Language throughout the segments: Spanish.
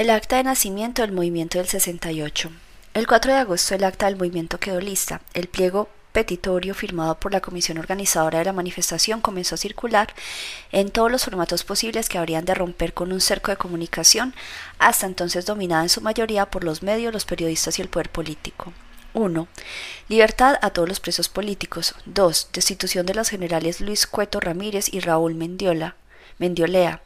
El acta de nacimiento del movimiento del 68. El 4 de agosto el acta del movimiento quedó lista. El pliego petitorio firmado por la comisión organizadora de la manifestación comenzó a circular en todos los formatos posibles que habrían de romper con un cerco de comunicación, hasta entonces dominada en su mayoría por los medios, los periodistas y el poder político. 1. Libertad a todos los presos políticos. 2. Destitución de los generales Luis Cueto Ramírez y Raúl Mendiola, Mendiolea,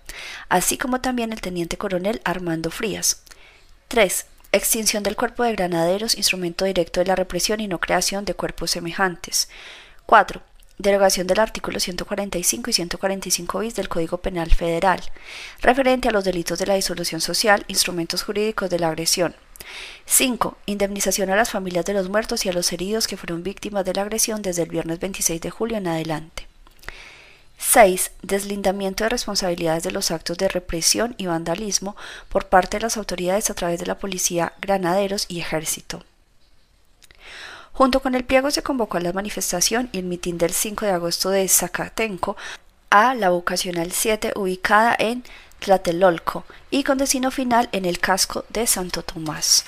así como también el teniente coronel Armando Frías. 3. Extinción del cuerpo de granaderos, instrumento directo de la represión y no creación de cuerpos semejantes. 4. Derogación del artículo 145 y 145 bis del Código Penal Federal, referente a los delitos de la disolución social, instrumentos jurídicos de la agresión. 5. Indemnización a las familias de los muertos y a los heridos que fueron víctimas de la agresión desde el viernes 26 de julio en adelante. 6. Deslindamiento de responsabilidades de los actos de represión y vandalismo por parte de las autoridades a través de la policía, granaderos y ejército. Junto con el pliego se convocó a la manifestación y el mitin del 5 de agosto de Zacatenco a la vocacional 7 ubicada en Tlatelolco y con destino final en el casco de Santo Tomás.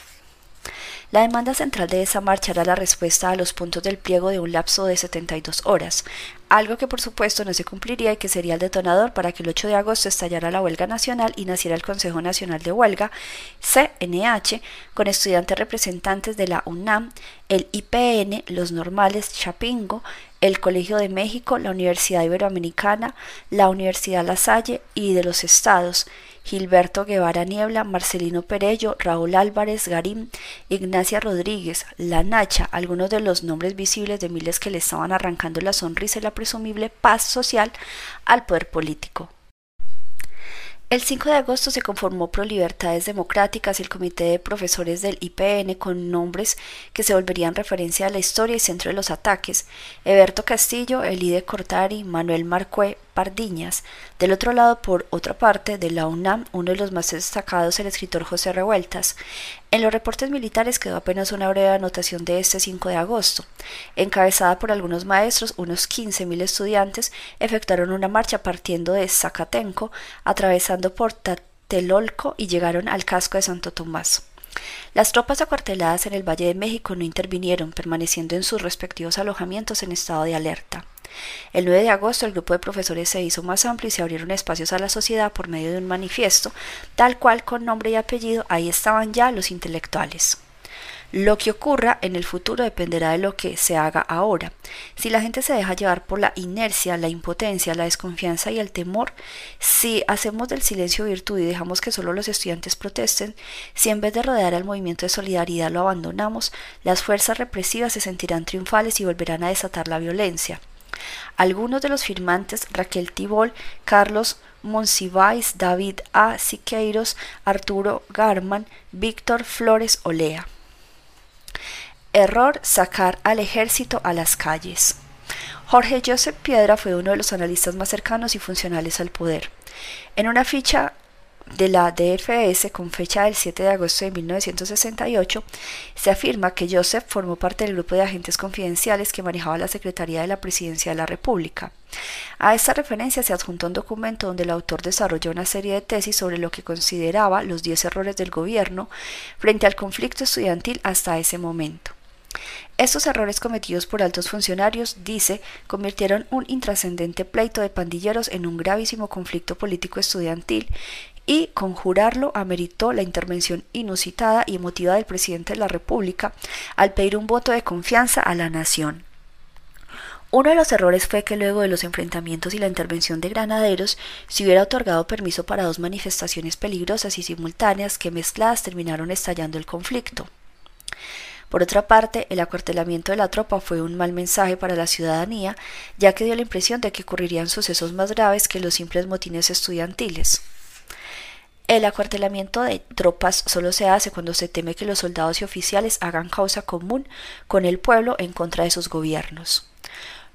La demanda central de esa marcha era la respuesta a los puntos del pliego de un lapso de 72 horas, algo que por supuesto no se cumpliría y que sería el detonador para que el 8 de agosto estallara la huelga nacional y naciera el Consejo Nacional de Huelga, CNH, con estudiantes representantes de la UNAM, el IPN, los normales Chapingo, el Colegio de México, la Universidad Iberoamericana, la Universidad La Salle y de los estados, Gilberto Guevara Niebla, Marcelino Perello, Raúl Álvarez Garín, Ignacia Rodríguez, La Nacha, algunos de los nombres visibles de miles que le estaban arrancando la sonrisa y la presumible paz social al poder político. El 5 de agosto se conformó Pro Libertades Democráticas el comité de profesores del IPN con nombres que se volverían referencia a la historia y centro de los ataques: Eberto Castillo, Elide Cortari, Manuel Marcué, Pardiñas. Del otro lado, por otra parte, de la UNAM, uno de los más destacados, el escritor José Revueltas. En los reportes militares quedó apenas una breve anotación de este 5 de agosto. Encabezada por algunos maestros, unos 15.000 estudiantes efectuaron una marcha partiendo de Zacatenco, atravesando por Tatelolco y llegaron al casco de Santo Tomás. Las tropas acuarteladas en el Valle de México no intervinieron, permaneciendo en sus respectivos alojamientos en estado de alerta. El 9 de agosto el grupo de profesores se hizo más amplio y se abrieron espacios a la sociedad por medio de un manifiesto, tal cual con nombre y apellido, ahí estaban ya los intelectuales. Lo que ocurra en el futuro dependerá de lo que se haga ahora. Si la gente se deja llevar por la inercia, la impotencia, la desconfianza y el temor, si hacemos del silencio virtud y dejamos que solo los estudiantes protesten, si en vez de rodear al movimiento de solidaridad lo abandonamos, las fuerzas represivas se sentirán triunfales y volverán a desatar la violencia. Algunos de los firmantes Raquel Tibol, Carlos Monsiváis, David A. Siqueiros, Arturo Garman, Víctor Flores Olea. Error sacar al ejército a las calles. Jorge Joseph Piedra fue uno de los analistas más cercanos y funcionales al poder. En una ficha de la DFS con fecha del 7 de agosto de 1968, se afirma que Joseph formó parte del grupo de agentes confidenciales que manejaba la Secretaría de la Presidencia de la República. A esta referencia se adjuntó un documento donde el autor desarrolló una serie de tesis sobre lo que consideraba los 10 errores del gobierno frente al conflicto estudiantil hasta ese momento. Estos errores cometidos por altos funcionarios, dice, convirtieron un intrascendente pleito de pandilleros en un gravísimo conflicto político estudiantil y conjurarlo ameritó la intervención inusitada y emotiva del presidente de la República al pedir un voto de confianza a la nación. Uno de los errores fue que luego de los enfrentamientos y la intervención de granaderos se hubiera otorgado permiso para dos manifestaciones peligrosas y simultáneas que mezcladas terminaron estallando el conflicto. Por otra parte, el acuartelamiento de la tropa fue un mal mensaje para la ciudadanía, ya que dio la impresión de que ocurrirían sucesos más graves que los simples motines estudiantiles. El acuartelamiento de tropas solo se hace cuando se teme que los soldados y oficiales hagan causa común con el pueblo en contra de sus gobiernos.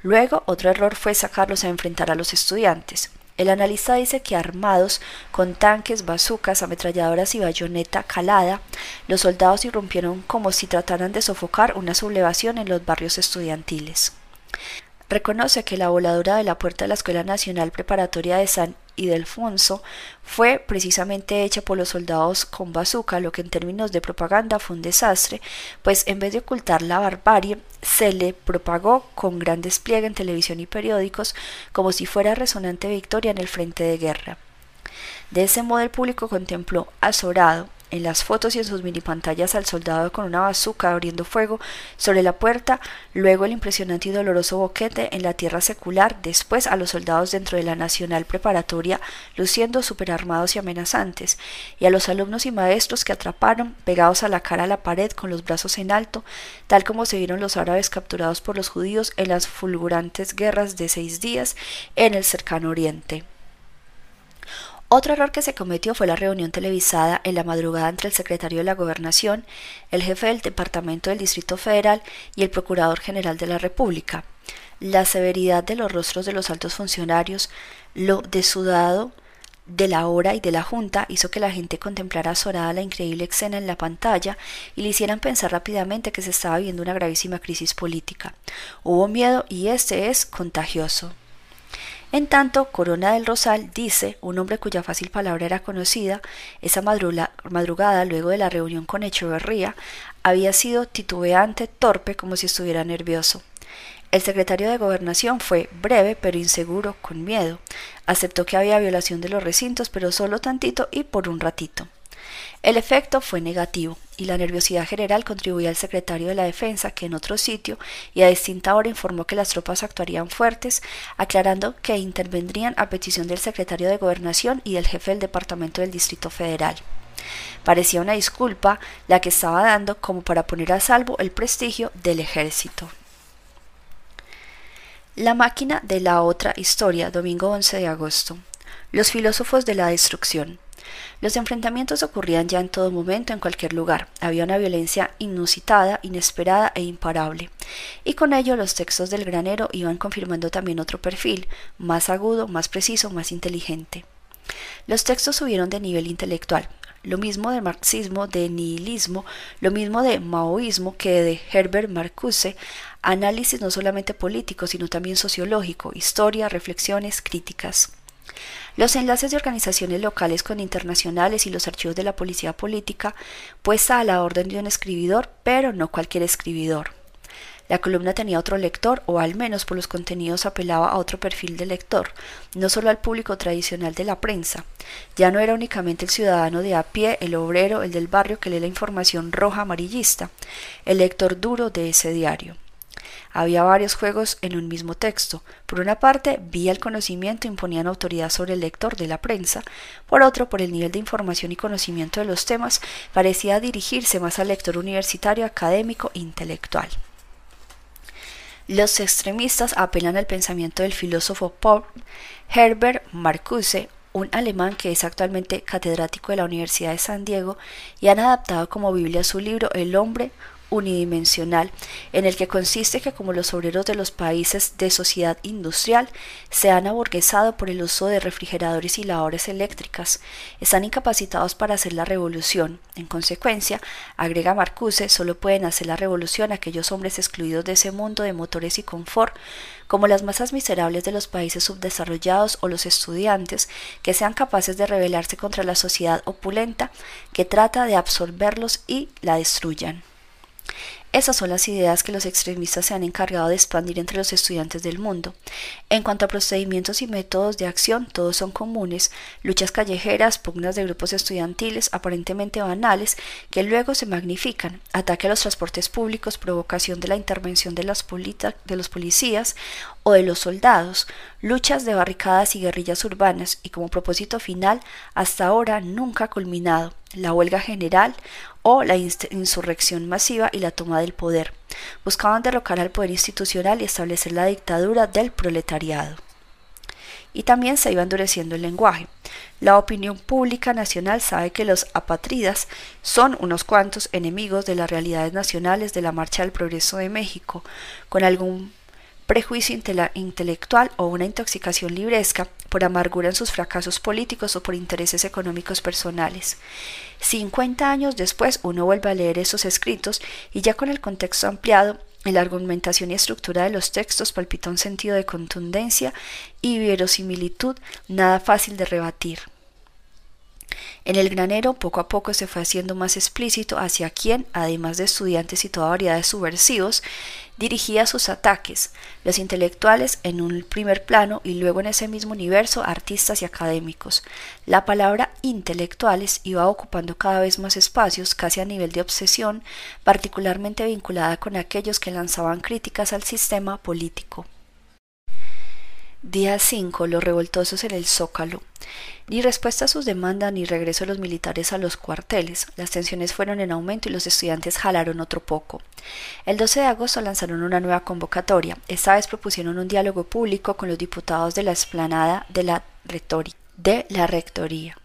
Luego, otro error fue sacarlos a enfrentar a los estudiantes. El analista dice que armados con tanques, bazucas, ametralladoras y bayoneta calada, los soldados irrumpieron como si trataran de sofocar una sublevación en los barrios estudiantiles reconoce que la voladura de la puerta de la Escuela Nacional Preparatoria de San Ildefonso fue precisamente hecha por los soldados con bazooka, lo que en términos de propaganda fue un desastre, pues en vez de ocultar la barbarie, se le propagó con gran despliegue en televisión y periódicos como si fuera resonante victoria en el frente de guerra. De ese modo el público contempló azorado en las fotos y en sus mini pantallas al soldado con una bazuca abriendo fuego sobre la puerta, luego el impresionante y doloroso boquete en la tierra secular, después a los soldados dentro de la Nacional Preparatoria luciendo superarmados y amenazantes, y a los alumnos y maestros que atraparon, pegados a la cara a la pared con los brazos en alto, tal como se vieron los árabes capturados por los judíos en las fulgurantes guerras de seis días en el cercano oriente. Otro error que se cometió fue la reunión televisada en la madrugada entre el secretario de la Gobernación, el jefe del Departamento del Distrito Federal y el Procurador General de la República. La severidad de los rostros de los altos funcionarios, lo desudado de la hora y de la Junta hizo que la gente contemplara azorada la increíble escena en la pantalla y le hicieran pensar rápidamente que se estaba viviendo una gravísima crisis política. Hubo miedo y este es contagioso. En tanto, Corona del Rosal dice, un hombre cuya fácil palabra era conocida, esa madrugada, luego de la reunión con Echeverría, había sido titubeante, torpe, como si estuviera nervioso. El secretario de Gobernación fue breve pero inseguro, con miedo. Aceptó que había violación de los recintos, pero solo tantito y por un ratito. El efecto fue negativo y la nerviosidad general contribuía al secretario de la Defensa, que en otro sitio y a distinta hora informó que las tropas actuarían fuertes, aclarando que intervendrían a petición del secretario de Gobernación y del jefe del Departamento del Distrito Federal. Parecía una disculpa la que estaba dando como para poner a salvo el prestigio del ejército. La máquina de la otra historia, domingo 11 de agosto. Los filósofos de la destrucción. Los enfrentamientos ocurrían ya en todo momento, en cualquier lugar. Había una violencia inusitada, inesperada e imparable. Y con ello los textos del granero iban confirmando también otro perfil, más agudo, más preciso, más inteligente. Los textos subieron de nivel intelectual, lo mismo de marxismo, de nihilismo, lo mismo de maoísmo que de Herbert Marcuse, análisis no solamente político, sino también sociológico, historia, reflexiones, críticas. Los enlaces de organizaciones locales con internacionales y los archivos de la policía política, puesta a la orden de un escribidor, pero no cualquier escribidor. La columna tenía otro lector, o al menos por los contenidos apelaba a otro perfil de lector, no solo al público tradicional de la prensa. Ya no era únicamente el ciudadano de a pie, el obrero, el del barrio que lee la información roja amarillista, el lector duro de ese diario. Había varios juegos en un mismo texto. Por una parte, vía el conocimiento imponían autoridad sobre el lector de la prensa, por otro, por el nivel de información y conocimiento de los temas, parecía dirigirse más al lector universitario, académico intelectual. Los extremistas apelan al pensamiento del filósofo Paul Herbert Marcuse, un alemán que es actualmente catedrático de la Universidad de San Diego, y han adaptado como Biblia su libro El hombre, unidimensional, en el que consiste que como los obreros de los países de sociedad industrial se han aburguesado por el uso de refrigeradores y lavadores eléctricas, están incapacitados para hacer la revolución. En consecuencia, agrega Marcuse, solo pueden hacer la revolución aquellos hombres excluidos de ese mundo de motores y confort, como las masas miserables de los países subdesarrollados o los estudiantes, que sean capaces de rebelarse contra la sociedad opulenta que trata de absorberlos y la destruyan. Esas son las ideas que los extremistas se han encargado de expandir entre los estudiantes del mundo. En cuanto a procedimientos y métodos de acción, todos son comunes, luchas callejeras, pugnas de grupos estudiantiles aparentemente banales que luego se magnifican, ataque a los transportes públicos, provocación de la intervención de, de los policías o de los soldados, luchas de barricadas y guerrillas urbanas y como propósito final, hasta ahora nunca culminado, la huelga general o la insurrección masiva y la toma del poder. Buscaban derrocar al poder institucional y establecer la dictadura del proletariado. Y también se iba endureciendo el lenguaje. La opinión pública nacional sabe que los apatridas son unos cuantos enemigos de las realidades nacionales de la Marcha del Progreso de México, con algún prejuicio intelectual o una intoxicación libresca por amargura en sus fracasos políticos o por intereses económicos personales. Cincuenta años después uno vuelve a leer esos escritos y ya con el contexto ampliado En la argumentación y estructura de los textos palpita un sentido de contundencia y verosimilitud nada fácil de rebatir. En el granero poco a poco se fue haciendo más explícito hacia quien, además de estudiantes y toda variedad de subversivos, dirigía sus ataques, los intelectuales en un primer plano y luego en ese mismo universo artistas y académicos. La palabra intelectuales iba ocupando cada vez más espacios, casi a nivel de obsesión, particularmente vinculada con aquellos que lanzaban críticas al sistema político. Día 5. Los revoltosos en el Zócalo. Ni respuesta a sus demandas ni regreso de los militares a los cuarteles. Las tensiones fueron en aumento y los estudiantes jalaron otro poco. El 12 de agosto lanzaron una nueva convocatoria. Esta vez propusieron un diálogo público con los diputados de la explanada de la, de la rectoría.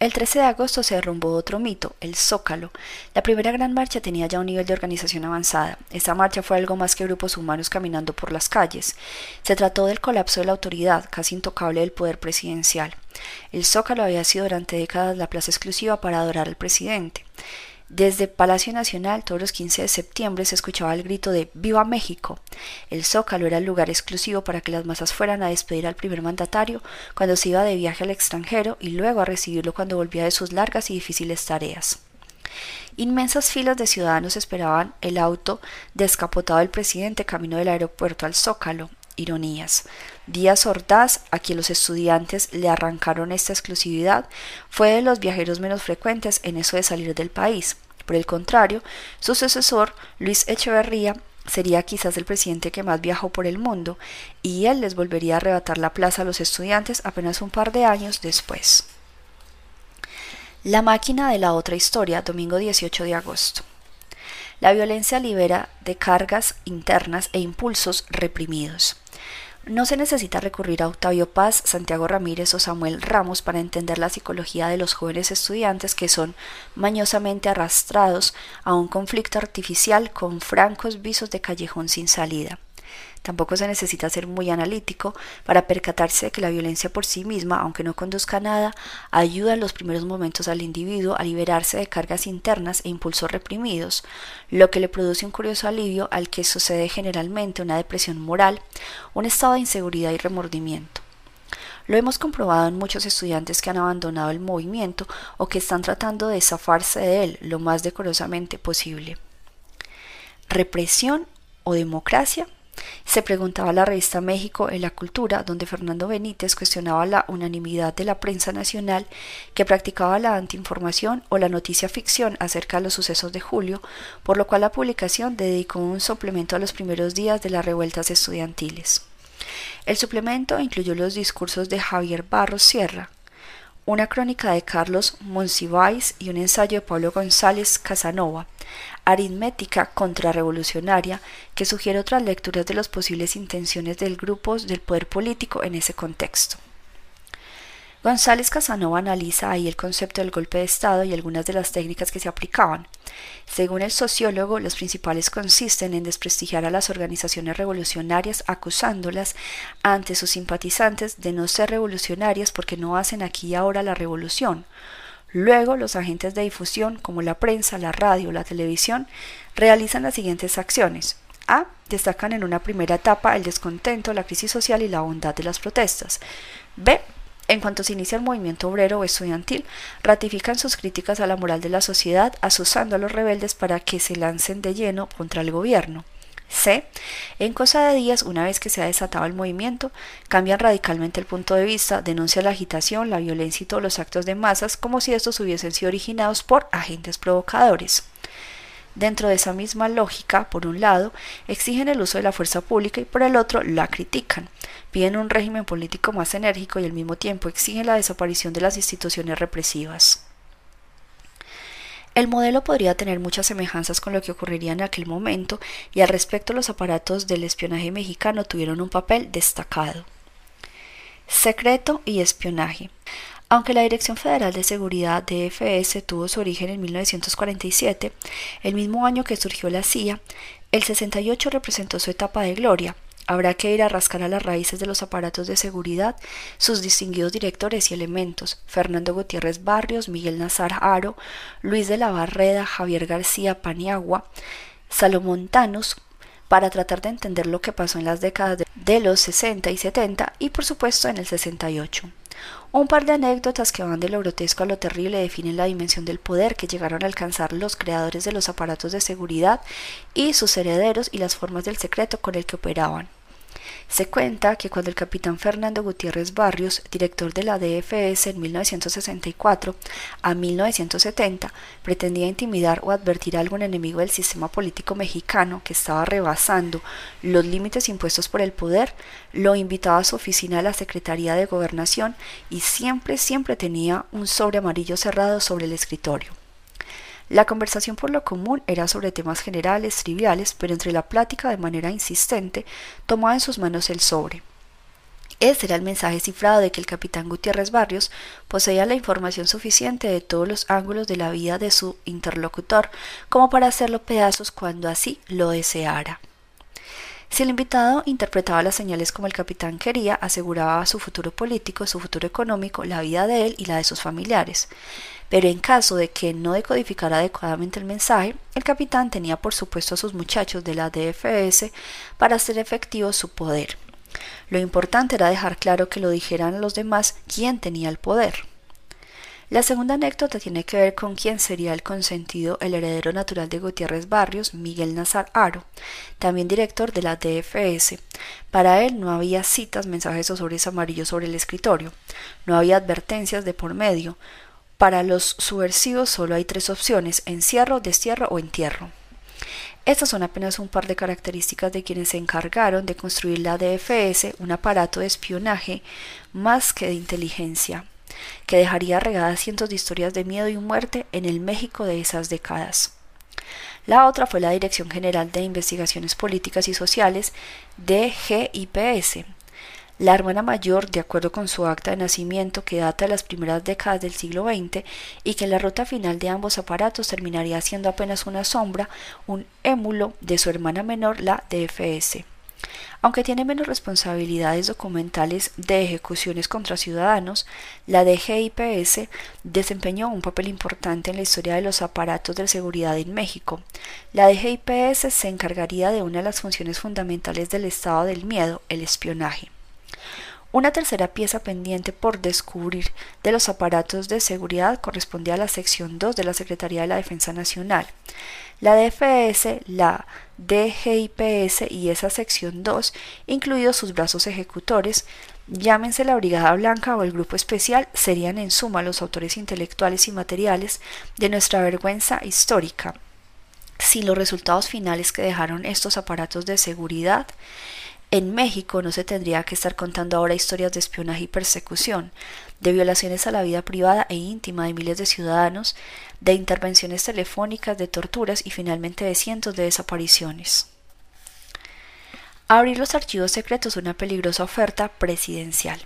El 13 de agosto se derrumbó otro mito, el Zócalo. La primera gran marcha tenía ya un nivel de organización avanzada. Esta marcha fue algo más que grupos humanos caminando por las calles. Se trató del colapso de la autoridad, casi intocable del poder presidencial. El Zócalo había sido durante décadas la plaza exclusiva para adorar al presidente. Desde Palacio Nacional, todos los 15 de septiembre se escuchaba el grito de ¡Viva México! El Zócalo era el lugar exclusivo para que las masas fueran a despedir al primer mandatario cuando se iba de viaje al extranjero y luego a recibirlo cuando volvía de sus largas y difíciles tareas. Inmensas filas de ciudadanos esperaban el auto descapotado del presidente camino del aeropuerto al Zócalo. Ironías. Díaz Ordaz, a quien los estudiantes le arrancaron esta exclusividad, fue de los viajeros menos frecuentes en eso de salir del país. Por el contrario, su sucesor, Luis Echeverría, sería quizás el presidente que más viajó por el mundo, y él les volvería a arrebatar la plaza a los estudiantes apenas un par de años después. La máquina de la otra historia, domingo 18 de agosto. La violencia libera de cargas internas e impulsos reprimidos. No se necesita recurrir a Octavio Paz, Santiago Ramírez o Samuel Ramos para entender la psicología de los jóvenes estudiantes que son mañosamente arrastrados a un conflicto artificial con francos visos de callejón sin salida. Tampoco se necesita ser muy analítico para percatarse de que la violencia por sí misma, aunque no conduzca a nada, ayuda en los primeros momentos al individuo a liberarse de cargas internas e impulsos reprimidos, lo que le produce un curioso alivio al que sucede generalmente una depresión moral, un estado de inseguridad y remordimiento. Lo hemos comprobado en muchos estudiantes que han abandonado el movimiento o que están tratando de zafarse de él lo más decorosamente posible. ¿Represión o democracia? Se preguntaba la revista México en la Cultura, donde Fernando Benítez cuestionaba la unanimidad de la prensa nacional que practicaba la antiinformación o la noticia ficción acerca de los sucesos de julio, por lo cual la publicación dedicó un suplemento a los primeros días de las revueltas estudiantiles. El suplemento incluyó los discursos de Javier Barros Sierra, una crónica de Carlos Monsiváis y un ensayo de Pablo González Casanova, aritmética contrarrevolucionaria, que sugiere otras lecturas de las posibles intenciones del grupo del poder político en ese contexto. González Casanova analiza ahí el concepto del golpe de Estado y algunas de las técnicas que se aplicaban. Según el sociólogo, los principales consisten en desprestigiar a las organizaciones revolucionarias acusándolas ante sus simpatizantes de no ser revolucionarias porque no hacen aquí y ahora la revolución. Luego, los agentes de difusión, como la prensa, la radio, la televisión, realizan las siguientes acciones. A. Destacan en una primera etapa el descontento, la crisis social y la bondad de las protestas. B en cuanto se inicia el movimiento obrero o estudiantil, ratifican sus críticas a la moral de la sociedad, asusando a los rebeldes para que se lancen de lleno contra el gobierno. C. En cosa de días, una vez que se ha desatado el movimiento, cambian radicalmente el punto de vista, denuncian la agitación, la violencia y todos los actos de masas como si estos hubiesen sido originados por agentes provocadores. Dentro de esa misma lógica, por un lado, exigen el uso de la fuerza pública y por el otro la critican. Piden un régimen político más enérgico y al mismo tiempo exigen la desaparición de las instituciones represivas. El modelo podría tener muchas semejanzas con lo que ocurriría en aquel momento y al respecto los aparatos del espionaje mexicano tuvieron un papel destacado. Secreto y espionaje. Aunque la Dirección Federal de Seguridad DFS tuvo su origen en 1947, el mismo año que surgió la CIA, el 68 representó su etapa de gloria. Habrá que ir a rascar a las raíces de los aparatos de seguridad, sus distinguidos directores y elementos, Fernando Gutiérrez Barrios, Miguel Nazar Aro, Luis de la Barreda, Javier García Paniagua, Salomón Tanos, para tratar de entender lo que pasó en las décadas de los 60 y 70 y por supuesto en el 68. Un par de anécdotas que van de lo grotesco a lo terrible definen la dimensión del poder que llegaron a alcanzar los creadores de los aparatos de seguridad y sus herederos y las formas del secreto con el que operaban. Se cuenta que cuando el capitán Fernando Gutiérrez Barrios, director de la DFS en 1964 a 1970, pretendía intimidar o advertir a algún enemigo del sistema político mexicano que estaba rebasando los límites impuestos por el poder, lo invitaba a su oficina a la Secretaría de Gobernación y siempre, siempre tenía un sobre amarillo cerrado sobre el escritorio. La conversación por lo común era sobre temas generales, triviales, pero entre la plática de manera insistente tomaba en sus manos el sobre. Ese era el mensaje cifrado de que el capitán Gutiérrez Barrios poseía la información suficiente de todos los ángulos de la vida de su interlocutor como para hacerlo pedazos cuando así lo deseara. Si el invitado interpretaba las señales como el capitán quería, aseguraba su futuro político, su futuro económico, la vida de él y la de sus familiares. Pero en caso de que no decodificara adecuadamente el mensaje, el capitán tenía por supuesto a sus muchachos de la DFS para hacer efectivo su poder. Lo importante era dejar claro que lo dijeran los demás quién tenía el poder. La segunda anécdota tiene que ver con quién sería el consentido, el heredero natural de Gutiérrez Barrios, Miguel Nazar Aro, también director de la DFS. Para él no había citas, mensajes o sobres amarillos sobre el escritorio, no había advertencias de por medio. Para los subversivos solo hay tres opciones, encierro, destierro o entierro. Estas son apenas un par de características de quienes se encargaron de construir la DFS, un aparato de espionaje más que de inteligencia que dejaría regadas cientos de historias de miedo y muerte en el México de esas décadas. La otra fue la Dirección General de Investigaciones Políticas y Sociales, DGIPS, la hermana mayor, de acuerdo con su acta de nacimiento que data de las primeras décadas del siglo XX y que en la ruta final de ambos aparatos terminaría siendo apenas una sombra, un émulo de su hermana menor, la DFS. Aunque tiene menos responsabilidades documentales de ejecuciones contra ciudadanos, la DGIPS desempeñó un papel importante en la historia de los aparatos de seguridad en México. La DGIPS se encargaría de una de las funciones fundamentales del estado del miedo, el espionaje. Una tercera pieza pendiente por descubrir de los aparatos de seguridad correspondía a la sección 2 de la Secretaría de la Defensa Nacional. La DFS, la DGIPS y esa sección 2, incluidos sus brazos ejecutores, llámense la Brigada Blanca o el Grupo Especial, serían en suma los autores intelectuales y materiales de nuestra vergüenza histórica. Si los resultados finales que dejaron estos aparatos de seguridad en México no se tendría que estar contando ahora historias de espionaje y persecución, de violaciones a la vida privada e íntima de miles de ciudadanos, de intervenciones telefónicas, de torturas y finalmente de cientos de desapariciones. Abrir los archivos secretos es una peligrosa oferta presidencial.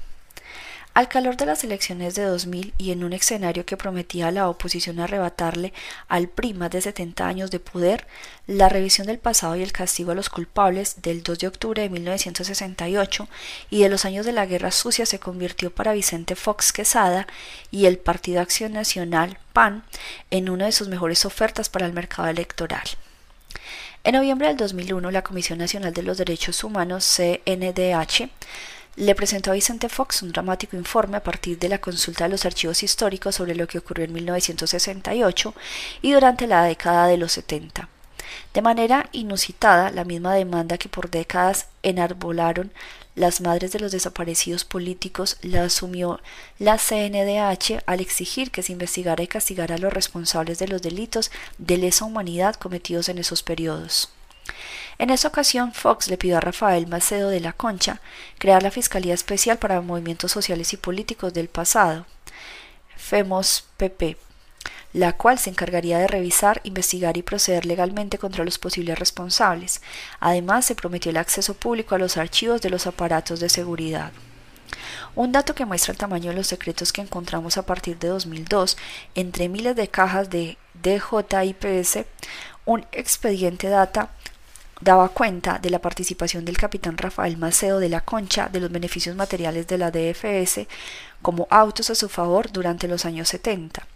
Al calor de las elecciones de 2000 y en un escenario que prometía a la oposición arrebatarle al PRI más de 70 años de poder, la revisión del pasado y el castigo a los culpables del 2 de octubre de 1968 y de los años de la Guerra Sucia se convirtió para Vicente Fox Quesada y el Partido Acción Nacional PAN en una de sus mejores ofertas para el mercado electoral. En noviembre del 2001, la Comisión Nacional de los Derechos Humanos, CNDH, le presentó a Vicente Fox un dramático informe a partir de la consulta de los archivos históricos sobre lo que ocurrió en 1968 y durante la década de los 70. De manera inusitada, la misma demanda que por décadas enarbolaron las madres de los desaparecidos políticos la asumió la CNDH al exigir que se investigara y castigara a los responsables de los delitos de lesa humanidad cometidos en esos periodos. En esa ocasión, Fox le pidió a Rafael Macedo de la Concha crear la Fiscalía Especial para Movimientos Sociales y Políticos del Pasado, FEMOS PP, la cual se encargaría de revisar, investigar y proceder legalmente contra los posibles responsables. Además, se prometió el acceso público a los archivos de los aparatos de seguridad. Un dato que muestra el tamaño de los secretos que encontramos a partir de 2002 entre miles de cajas de DJIPS, un expediente data daba cuenta de la participación del capitán Rafael Macedo de la Concha de los beneficios materiales de la DFS como autos a su favor durante los años 70.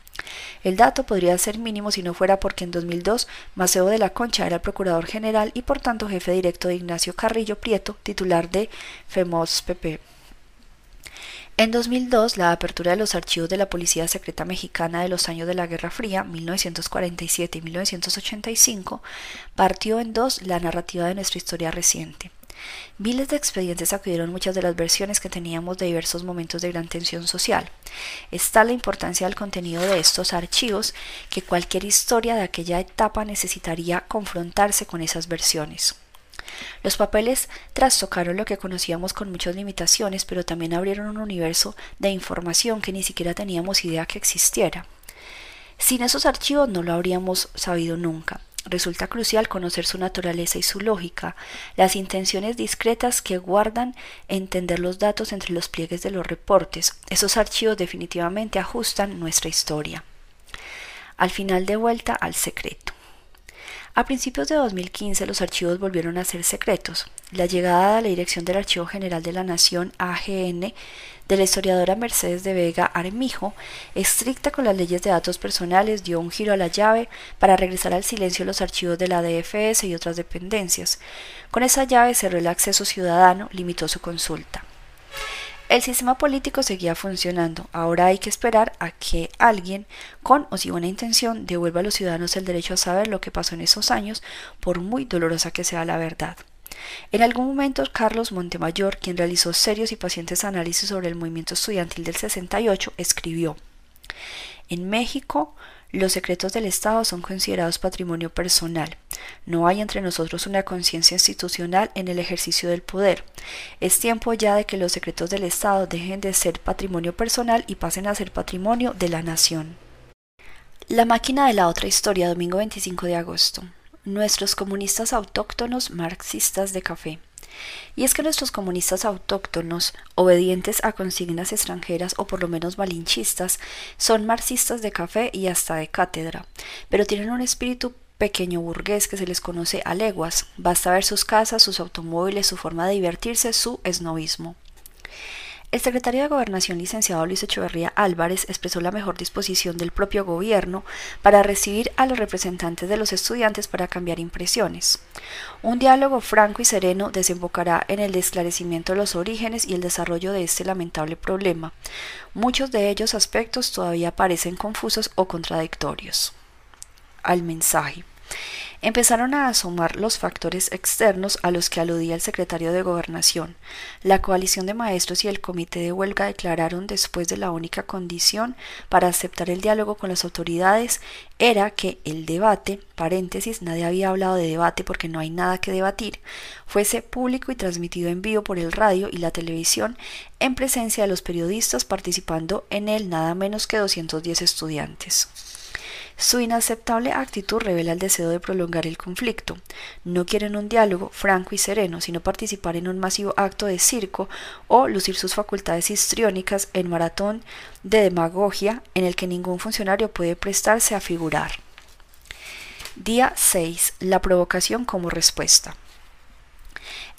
El dato podría ser mínimo si no fuera porque en 2002 Maceo de la Concha era procurador general y por tanto jefe directo de Ignacio Carrillo Prieto, titular de FEMOS PP. En 2002, la apertura de los archivos de la Policía Secreta Mexicana de los años de la Guerra Fría, 1947 y 1985, partió en dos la narrativa de nuestra historia reciente. Miles de expedientes acudieron muchas de las versiones que teníamos de diversos momentos de gran tensión social. Está la importancia del contenido de estos archivos que cualquier historia de aquella etapa necesitaría confrontarse con esas versiones. Los papeles trastocaron lo que conocíamos con muchas limitaciones, pero también abrieron un universo de información que ni siquiera teníamos idea que existiera. Sin esos archivos no lo habríamos sabido nunca. Resulta crucial conocer su naturaleza y su lógica, las intenciones discretas que guardan entender los datos entre los pliegues de los reportes. Esos archivos definitivamente ajustan nuestra historia. Al final de vuelta al secreto. A principios de 2015 los archivos volvieron a ser secretos. La llegada a la Dirección del Archivo General de la Nación, AGN, de la historiadora Mercedes de Vega Armijo, estricta con las leyes de datos personales, dio un giro a la llave para regresar al silencio los archivos de la DFS y otras dependencias. Con esa llave cerró el acceso ciudadano, limitó su consulta. El sistema político seguía funcionando. Ahora hay que esperar a que alguien, con o sin buena intención, devuelva a los ciudadanos el derecho a saber lo que pasó en esos años, por muy dolorosa que sea la verdad. En algún momento, Carlos Montemayor, quien realizó serios y pacientes análisis sobre el movimiento estudiantil del 68, escribió: En México, los secretos del Estado son considerados patrimonio personal. No hay entre nosotros una conciencia institucional en el ejercicio del poder. Es tiempo ya de que los secretos del Estado dejen de ser patrimonio personal y pasen a ser patrimonio de la nación. La máquina de la otra historia, domingo 25 de agosto. Nuestros comunistas autóctonos marxistas de café. Y es que nuestros comunistas autóctonos, obedientes a consignas extranjeras o por lo menos malinchistas, son marxistas de café y hasta de cátedra, pero tienen un espíritu pequeño burgués que se les conoce a leguas. Basta ver sus casas, sus automóviles, su forma de divertirse, su esnovismo. El secretario de Gobernación, licenciado Luis Echeverría Álvarez, expresó la mejor disposición del propio gobierno para recibir a los representantes de los estudiantes para cambiar impresiones. Un diálogo franco y sereno desembocará en el esclarecimiento de los orígenes y el desarrollo de este lamentable problema. Muchos de ellos aspectos todavía parecen confusos o contradictorios. Al mensaje empezaron a asomar los factores externos a los que aludía el secretario de Gobernación. La coalición de maestros y el comité de huelga declararon después de la única condición para aceptar el diálogo con las autoridades era que el debate, paréntesis, nadie había hablado de debate porque no hay nada que debatir, fuese público y transmitido en vivo por el radio y la televisión en presencia de los periodistas participando en él nada menos que 210 estudiantes. Su inaceptable actitud revela el deseo de prolongar el conflicto. No quieren un diálogo franco y sereno, sino participar en un masivo acto de circo o lucir sus facultades histriónicas en maratón de demagogia en el que ningún funcionario puede prestarse a figurar. Día 6. La provocación como respuesta.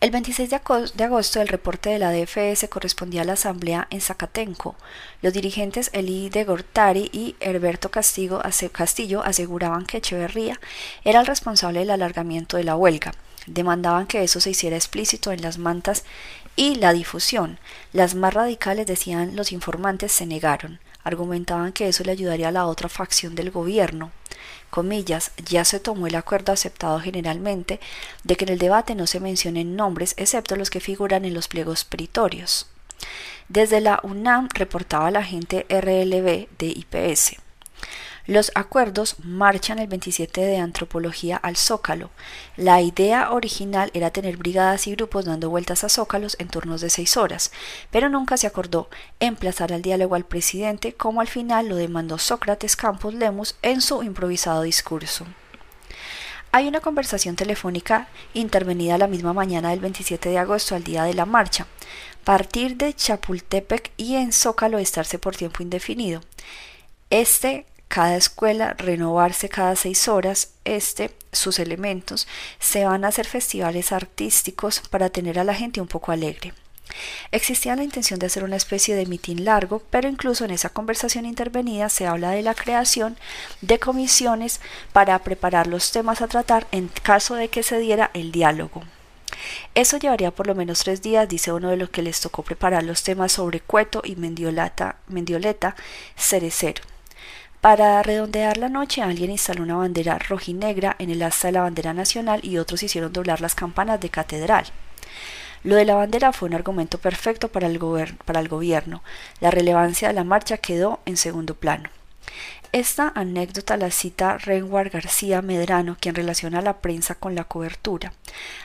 El 26 de agosto el reporte de la DFS correspondía a la asamblea en Zacatenco. Los dirigentes Eli de Gortari y Herberto Castillo aseguraban que Echeverría era el responsable del alargamiento de la huelga. Demandaban que eso se hiciera explícito en las mantas y la difusión. Las más radicales, decían los informantes, se negaron. Argumentaban que eso le ayudaría a la otra facción del gobierno comillas, ya se tomó el acuerdo aceptado generalmente de que en el debate no se mencionen nombres excepto los que figuran en los pliegos peritorios. Desde la UNAM reportaba la agente RLB de IPS. Los acuerdos marchan el 27 de Antropología al Zócalo. La idea original era tener brigadas y grupos dando vueltas a Zócalos en turnos de seis horas, pero nunca se acordó emplazar al diálogo al presidente como al final lo demandó Sócrates Campos Lemus en su improvisado discurso. Hay una conversación telefónica intervenida la misma mañana del 27 de agosto al día de la marcha. Partir de Chapultepec y en Zócalo estarse por tiempo indefinido. Este cada escuela renovarse cada seis horas, este, sus elementos, se van a hacer festivales artísticos para tener a la gente un poco alegre. Existía la intención de hacer una especie de mitin largo, pero incluso en esa conversación intervenida se habla de la creación de comisiones para preparar los temas a tratar en caso de que se diera el diálogo. Eso llevaría por lo menos tres días, dice uno de los que les tocó preparar los temas sobre Cueto y Mendiolata, Mendioleta Cerecero. Para redondear la noche, alguien instaló una bandera rojinegra en el asta de la bandera nacional y otros hicieron doblar las campanas de catedral. Lo de la bandera fue un argumento perfecto para el, para el gobierno. La relevancia de la marcha quedó en segundo plano. Esta anécdota la cita Renwar García Medrano, quien relaciona a la prensa con la cobertura.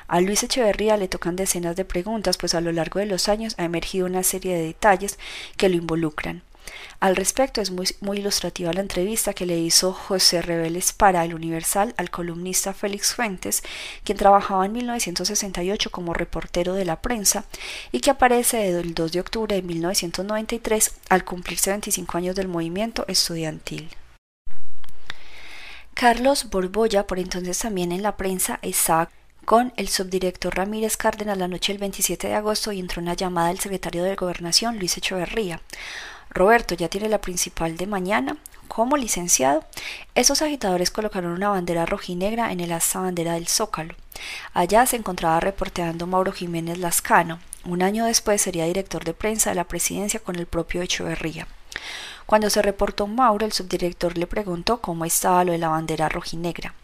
A Luis Echeverría le tocan decenas de preguntas, pues a lo largo de los años ha emergido una serie de detalles que lo involucran. Al respecto es muy, ilustrativa la entrevista que le hizo José Reveles para El Universal al columnista Félix Fuentes, quien trabajaba en 1968 como reportero de la prensa y que aparece el 2 de octubre de 1993 al cumplirse 25 años del movimiento estudiantil. Carlos Borbolla, por entonces también en la prensa, estaba con el subdirector Ramírez Cárdenas la noche del 27 de agosto y entró una llamada del secretario de Gobernación, Luis Echeverría. Roberto ya tiene la principal de mañana. Como licenciado, esos agitadores colocaron una bandera rojinegra en el asta bandera del Zócalo. Allá se encontraba reporteando Mauro Jiménez Lascano. Un año después sería director de prensa de la presidencia con el propio Echeverría. Cuando se reportó Mauro, el subdirector le preguntó cómo estaba lo de la bandera rojinegra.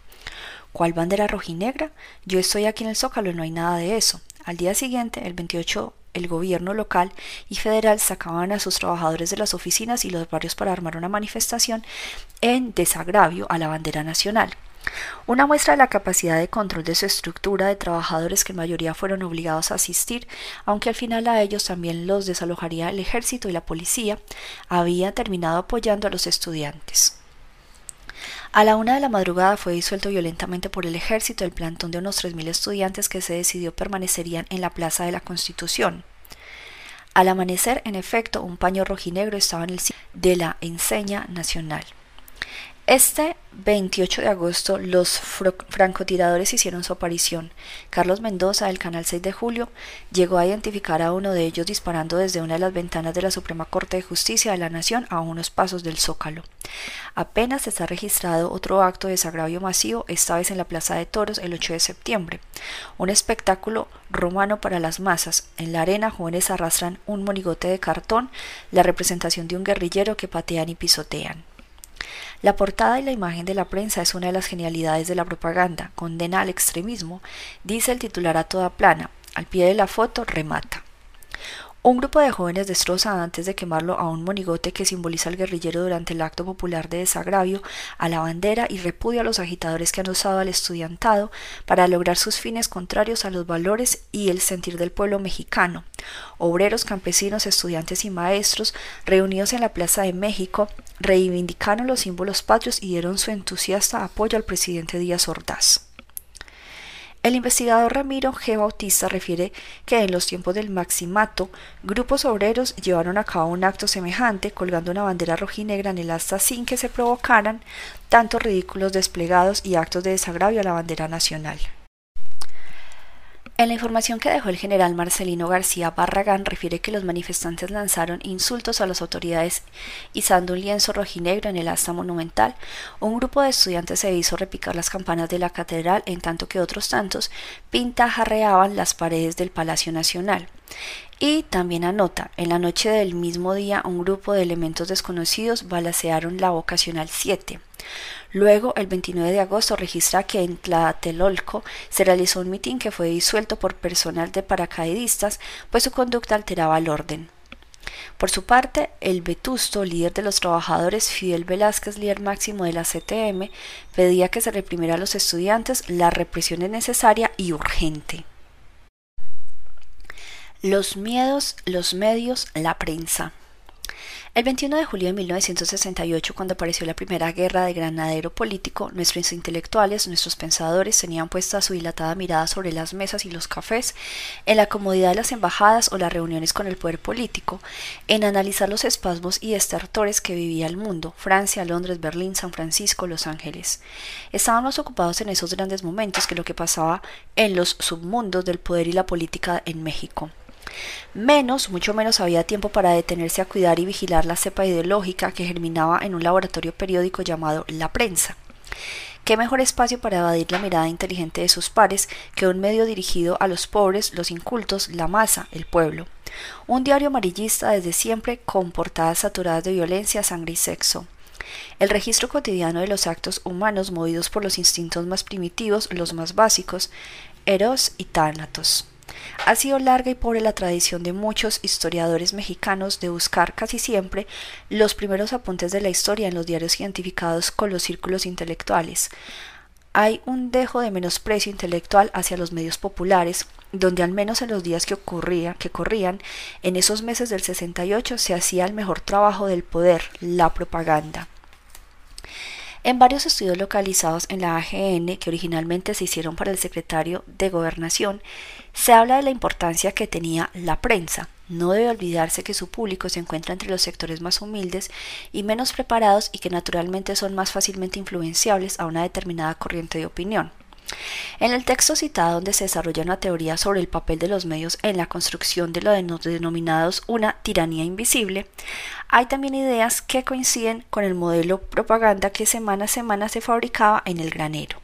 ¿Cuál bandera rojinegra? Yo estoy aquí en el Zócalo no hay nada de eso. Al día siguiente, el 28 el gobierno local y federal sacaban a sus trabajadores de las oficinas y los barrios para armar una manifestación en desagravio a la bandera nacional. Una muestra de la capacidad de control de su estructura de trabajadores que en mayoría fueron obligados a asistir, aunque al final a ellos también los desalojaría el ejército y la policía, había terminado apoyando a los estudiantes. A la una de la madrugada fue disuelto violentamente por el ejército el plantón de unos tres mil estudiantes que se decidió permanecerían en la Plaza de la Constitución. Al amanecer, en efecto, un paño rojinegro estaba en el sitio de la enseña nacional. Este 28 de agosto los francotiradores hicieron su aparición. Carlos Mendoza, del Canal 6 de Julio, llegó a identificar a uno de ellos disparando desde una de las ventanas de la Suprema Corte de Justicia de la Nación a unos pasos del Zócalo. Apenas está registrado otro acto de desagravio masivo, esta vez en la Plaza de Toros el 8 de septiembre. Un espectáculo romano para las masas. En la arena jóvenes arrastran un monigote de cartón, la representación de un guerrillero que patean y pisotean. La portada y la imagen de la prensa es una de las genialidades de la propaganda, condena al extremismo, dice el titular a toda plana, al pie de la foto remata. Un grupo de jóvenes destroza antes de quemarlo a un monigote que simboliza al guerrillero durante el acto popular de desagravio a la bandera y repudia a los agitadores que han usado al estudiantado para lograr sus fines contrarios a los valores y el sentir del pueblo mexicano. Obreros, campesinos, estudiantes y maestros, reunidos en la Plaza de México, reivindicaron los símbolos patrios y dieron su entusiasta apoyo al presidente Díaz Ordaz. El investigador Ramiro G. Bautista refiere que en los tiempos del Maximato, grupos obreros llevaron a cabo un acto semejante, colgando una bandera rojinegra en el asta sin que se provocaran tantos ridículos desplegados y actos de desagravio a la bandera nacional. En la información que dejó el general Marcelino García Barragán refiere que los manifestantes lanzaron insultos a las autoridades izando un lienzo rojinegro en el asta monumental. Un grupo de estudiantes se hizo repicar las campanas de la catedral en tanto que otros tantos pintajarreaban las paredes del Palacio Nacional. Y también anota, en la noche del mismo día un grupo de elementos desconocidos balacearon la vocacional 7. Luego, el 29 de agosto, registra que en Tlatelolco se realizó un mitin que fue disuelto por personal de paracaidistas, pues su conducta alteraba el orden. Por su parte, el vetusto líder de los trabajadores, Fidel Velázquez, líder máximo de la CTM, pedía que se reprimiera a los estudiantes, la represión es necesaria y urgente. Los miedos, los medios, la prensa. El 21 de julio de 1968, cuando apareció la primera guerra de granadero político, nuestros intelectuales, nuestros pensadores tenían puesta su dilatada mirada sobre las mesas y los cafés, en la comodidad de las embajadas o las reuniones con el poder político, en analizar los espasmos y estertores que vivía el mundo, Francia, Londres, Berlín, San Francisco, Los Ángeles. Estaban más ocupados en esos grandes momentos que lo que pasaba en los submundos del poder y la política en México. Menos, mucho menos había tiempo para detenerse a cuidar y vigilar la cepa ideológica que germinaba en un laboratorio periódico llamado La Prensa. ¿Qué mejor espacio para evadir la mirada inteligente de sus pares que un medio dirigido a los pobres, los incultos, la masa, el pueblo? Un diario amarillista desde siempre con portadas saturadas de violencia, sangre y sexo. El registro cotidiano de los actos humanos movidos por los instintos más primitivos, los más básicos, eros y tánatos. Ha sido larga y pobre la tradición de muchos historiadores mexicanos de buscar casi siempre los primeros apuntes de la historia en los diarios identificados con los círculos intelectuales. Hay un dejo de menosprecio intelectual hacia los medios populares, donde al menos en los días que ocurría, que corrían, en esos meses del 68 se hacía el mejor trabajo del poder, la propaganda. En varios estudios localizados en la AGN, que originalmente se hicieron para el secretario de Gobernación, se habla de la importancia que tenía la prensa. No debe olvidarse que su público se encuentra entre los sectores más humildes y menos preparados y que naturalmente son más fácilmente influenciables a una determinada corriente de opinión. En el texto citado donde se desarrolla una teoría sobre el papel de los medios en la construcción de lo denominados una tiranía invisible, hay también ideas que coinciden con el modelo propaganda que semana a semana se fabricaba en el granero.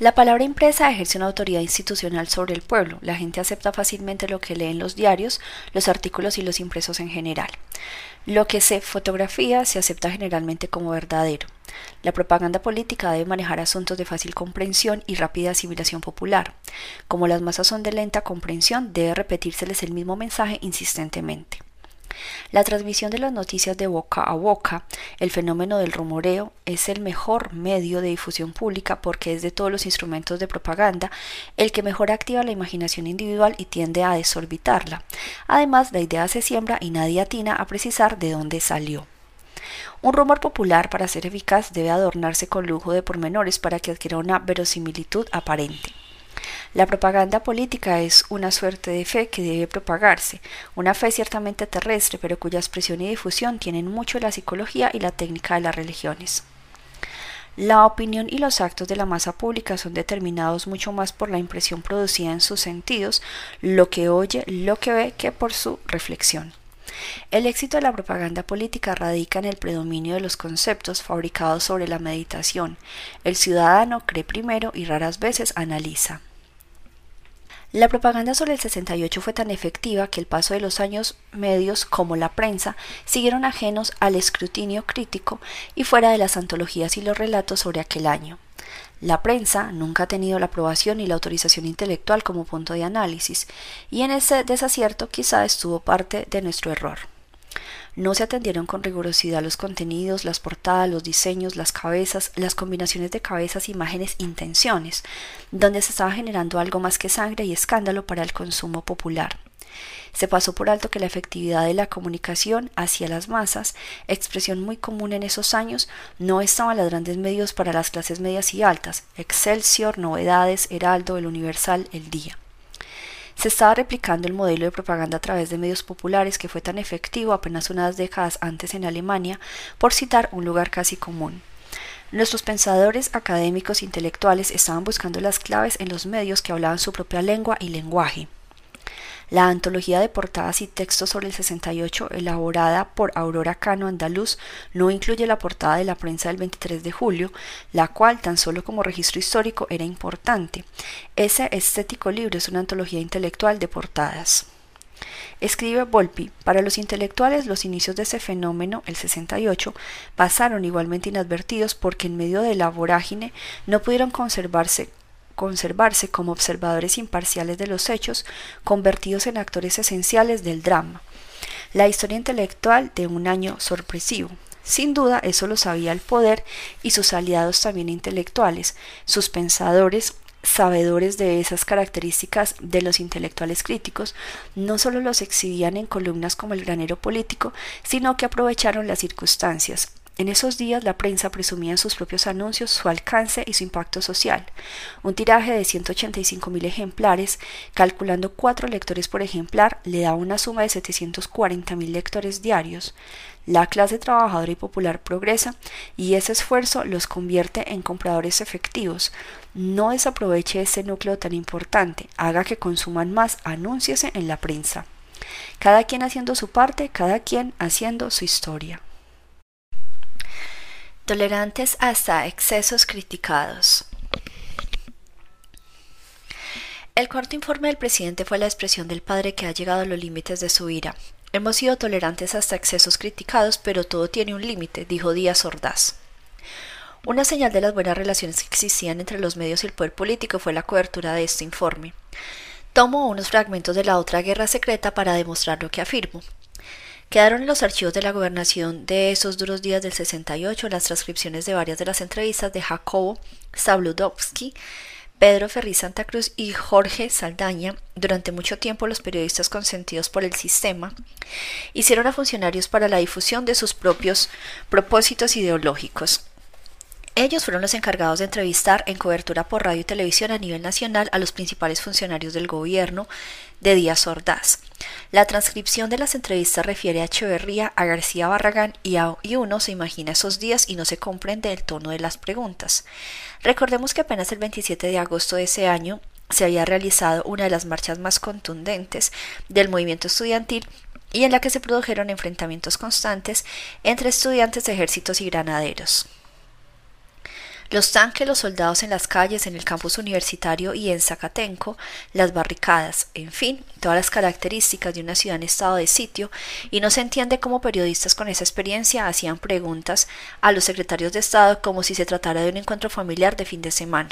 La palabra impresa ejerce una autoridad institucional sobre el pueblo. La gente acepta fácilmente lo que lee en los diarios, los artículos y los impresos en general. Lo que se fotografía se acepta generalmente como verdadero. La propaganda política debe manejar asuntos de fácil comprensión y rápida asimilación popular. Como las masas son de lenta comprensión, debe repetírseles el mismo mensaje insistentemente. La transmisión de las noticias de boca a boca, el fenómeno del rumoreo, es el mejor medio de difusión pública porque es de todos los instrumentos de propaganda el que mejor activa la imaginación individual y tiende a desorbitarla. Además, la idea se siembra y nadie atina a precisar de dónde salió. Un rumor popular, para ser eficaz, debe adornarse con lujo de pormenores para que adquiera una verosimilitud aparente. La propaganda política es una suerte de fe que debe propagarse, una fe ciertamente terrestre, pero cuya expresión y difusión tienen mucho la psicología y la técnica de las religiones. La opinión y los actos de la masa pública son determinados mucho más por la impresión producida en sus sentidos, lo que oye, lo que ve, que por su reflexión. El éxito de la propaganda política radica en el predominio de los conceptos fabricados sobre la meditación. El ciudadano cree primero y raras veces analiza. La propaganda sobre el 68 fue tan efectiva que el paso de los años medios, como la prensa, siguieron ajenos al escrutinio crítico y fuera de las antologías y los relatos sobre aquel año. La prensa nunca ha tenido la aprobación y la autorización intelectual como punto de análisis, y en ese desacierto quizá estuvo parte de nuestro error. No se atendieron con rigurosidad los contenidos, las portadas, los diseños, las cabezas, las combinaciones de cabezas, imágenes, intenciones, donde se estaba generando algo más que sangre y escándalo para el consumo popular. Se pasó por alto que la efectividad de la comunicación hacia las masas, expresión muy común en esos años, no estaba en los grandes medios para las clases medias y altas, Excelsior, Novedades, Heraldo, El Universal, El Día. Se estaba replicando el modelo de propaganda a través de medios populares que fue tan efectivo apenas unas décadas antes en Alemania, por citar un lugar casi común. Nuestros pensadores académicos intelectuales estaban buscando las claves en los medios que hablaban su propia lengua y lenguaje. La antología de portadas y textos sobre el 68, elaborada por Aurora Cano Andaluz, no incluye la portada de la prensa del 23 de julio, la cual, tan solo como registro histórico, era importante. Ese estético libro es una antología intelectual de portadas. Escribe Volpi, para los intelectuales los inicios de ese fenómeno, el 68, pasaron igualmente inadvertidos porque en medio de la vorágine no pudieron conservarse conservarse como observadores imparciales de los hechos, convertidos en actores esenciales del drama. La historia intelectual de un año sorpresivo. Sin duda, eso lo sabía el poder y sus aliados también intelectuales, sus pensadores, sabedores de esas características de los intelectuales críticos, no solo los exhibían en columnas como el granero político, sino que aprovecharon las circunstancias, En esos días la prensa presumía en sus propios anuncios su alcance y su impacto social. Un tiraje de 185.000 ejemplares, calculando cuatro lectores por ejemplar, le da una suma de 740.000 lectores diarios. La clase trabajadora y popular progresa y ese esfuerzo los convierte en compradores efectivos. No desaproveche ese núcleo tan importante, haga que consuman más, anúnciese en la prensa. Cada quien haciendo su parte, cada quien haciendo su historia tolerantes hasta excesos criticados. El cuarto informe del presidente fue la expresión del padre que ha llegado a los límites de su ira. Hemos sido tolerantes hasta excesos criticados, pero todo tiene un límite, dijo Díaz Ordaz. Una señal de las buenas relaciones que existían entre los medios y el poder político fue la cobertura de este informe. Tomo unos fragmentos de la otra guerra secreta para demostrar lo que afirmo. Quedaron en los archivos de la gobernación de esos duros días del 68 las transcripciones de varias de las entrevistas de Jacobo Zabludovsky, Pedro Ferri Santa Cruz y Jorge Saldaña, durante mucho tiempo los periodistas consentidos por el sistema, hicieron a funcionarios para la difusión de sus propios propósitos ideológicos. Ellos fueron los encargados de entrevistar en cobertura por radio y televisión a nivel nacional a los principales funcionarios del gobierno de Díaz Ordaz. La transcripción de las entrevistas refiere a Echeverría, a García Barragán y, a, y uno se imagina esos días y no se comprende el tono de las preguntas. Recordemos que apenas el 27 de agosto de ese año se había realizado una de las marchas más contundentes del movimiento estudiantil y en la que se produjeron enfrentamientos constantes entre estudiantes, ejércitos y granaderos. Los tanques, los soldados en las calles, en el campus universitario y en Zacatenco, las barricadas, en fin, todas las características de una ciudad en estado de sitio, y no se entiende cómo periodistas con esa experiencia hacían preguntas a los secretarios de Estado como si se tratara de un encuentro familiar de fin de semana.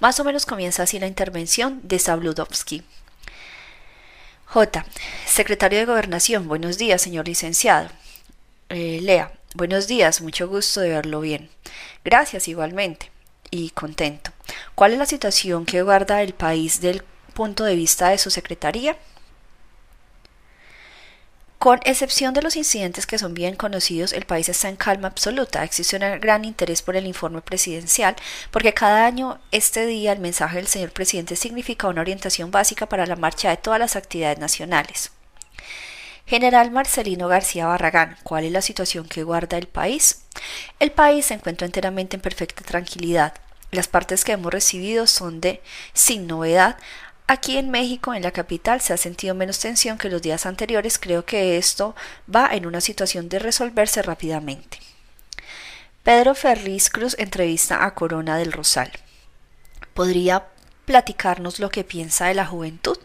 Más o menos comienza así la intervención de Sabludovsky. J. Secretario de Gobernación. Buenos días, señor licenciado. Eh, Lea. Buenos días, mucho gusto de verlo bien. Gracias igualmente y contento. ¿Cuál es la situación que guarda el país del punto de vista de su secretaría? Con excepción de los incidentes que son bien conocidos, el país está en calma absoluta. Existe un gran interés por el informe presidencial, porque cada año, este día, el mensaje del señor presidente significa una orientación básica para la marcha de todas las actividades nacionales. General Marcelino García Barragán, ¿cuál es la situación que guarda el país? El país se encuentra enteramente en perfecta tranquilidad. Las partes que hemos recibido son de sin novedad. Aquí en México, en la capital, se ha sentido menos tensión que los días anteriores. Creo que esto va en una situación de resolverse rápidamente. Pedro Ferriz Cruz entrevista a Corona del Rosal. ¿Podría platicarnos lo que piensa de la juventud?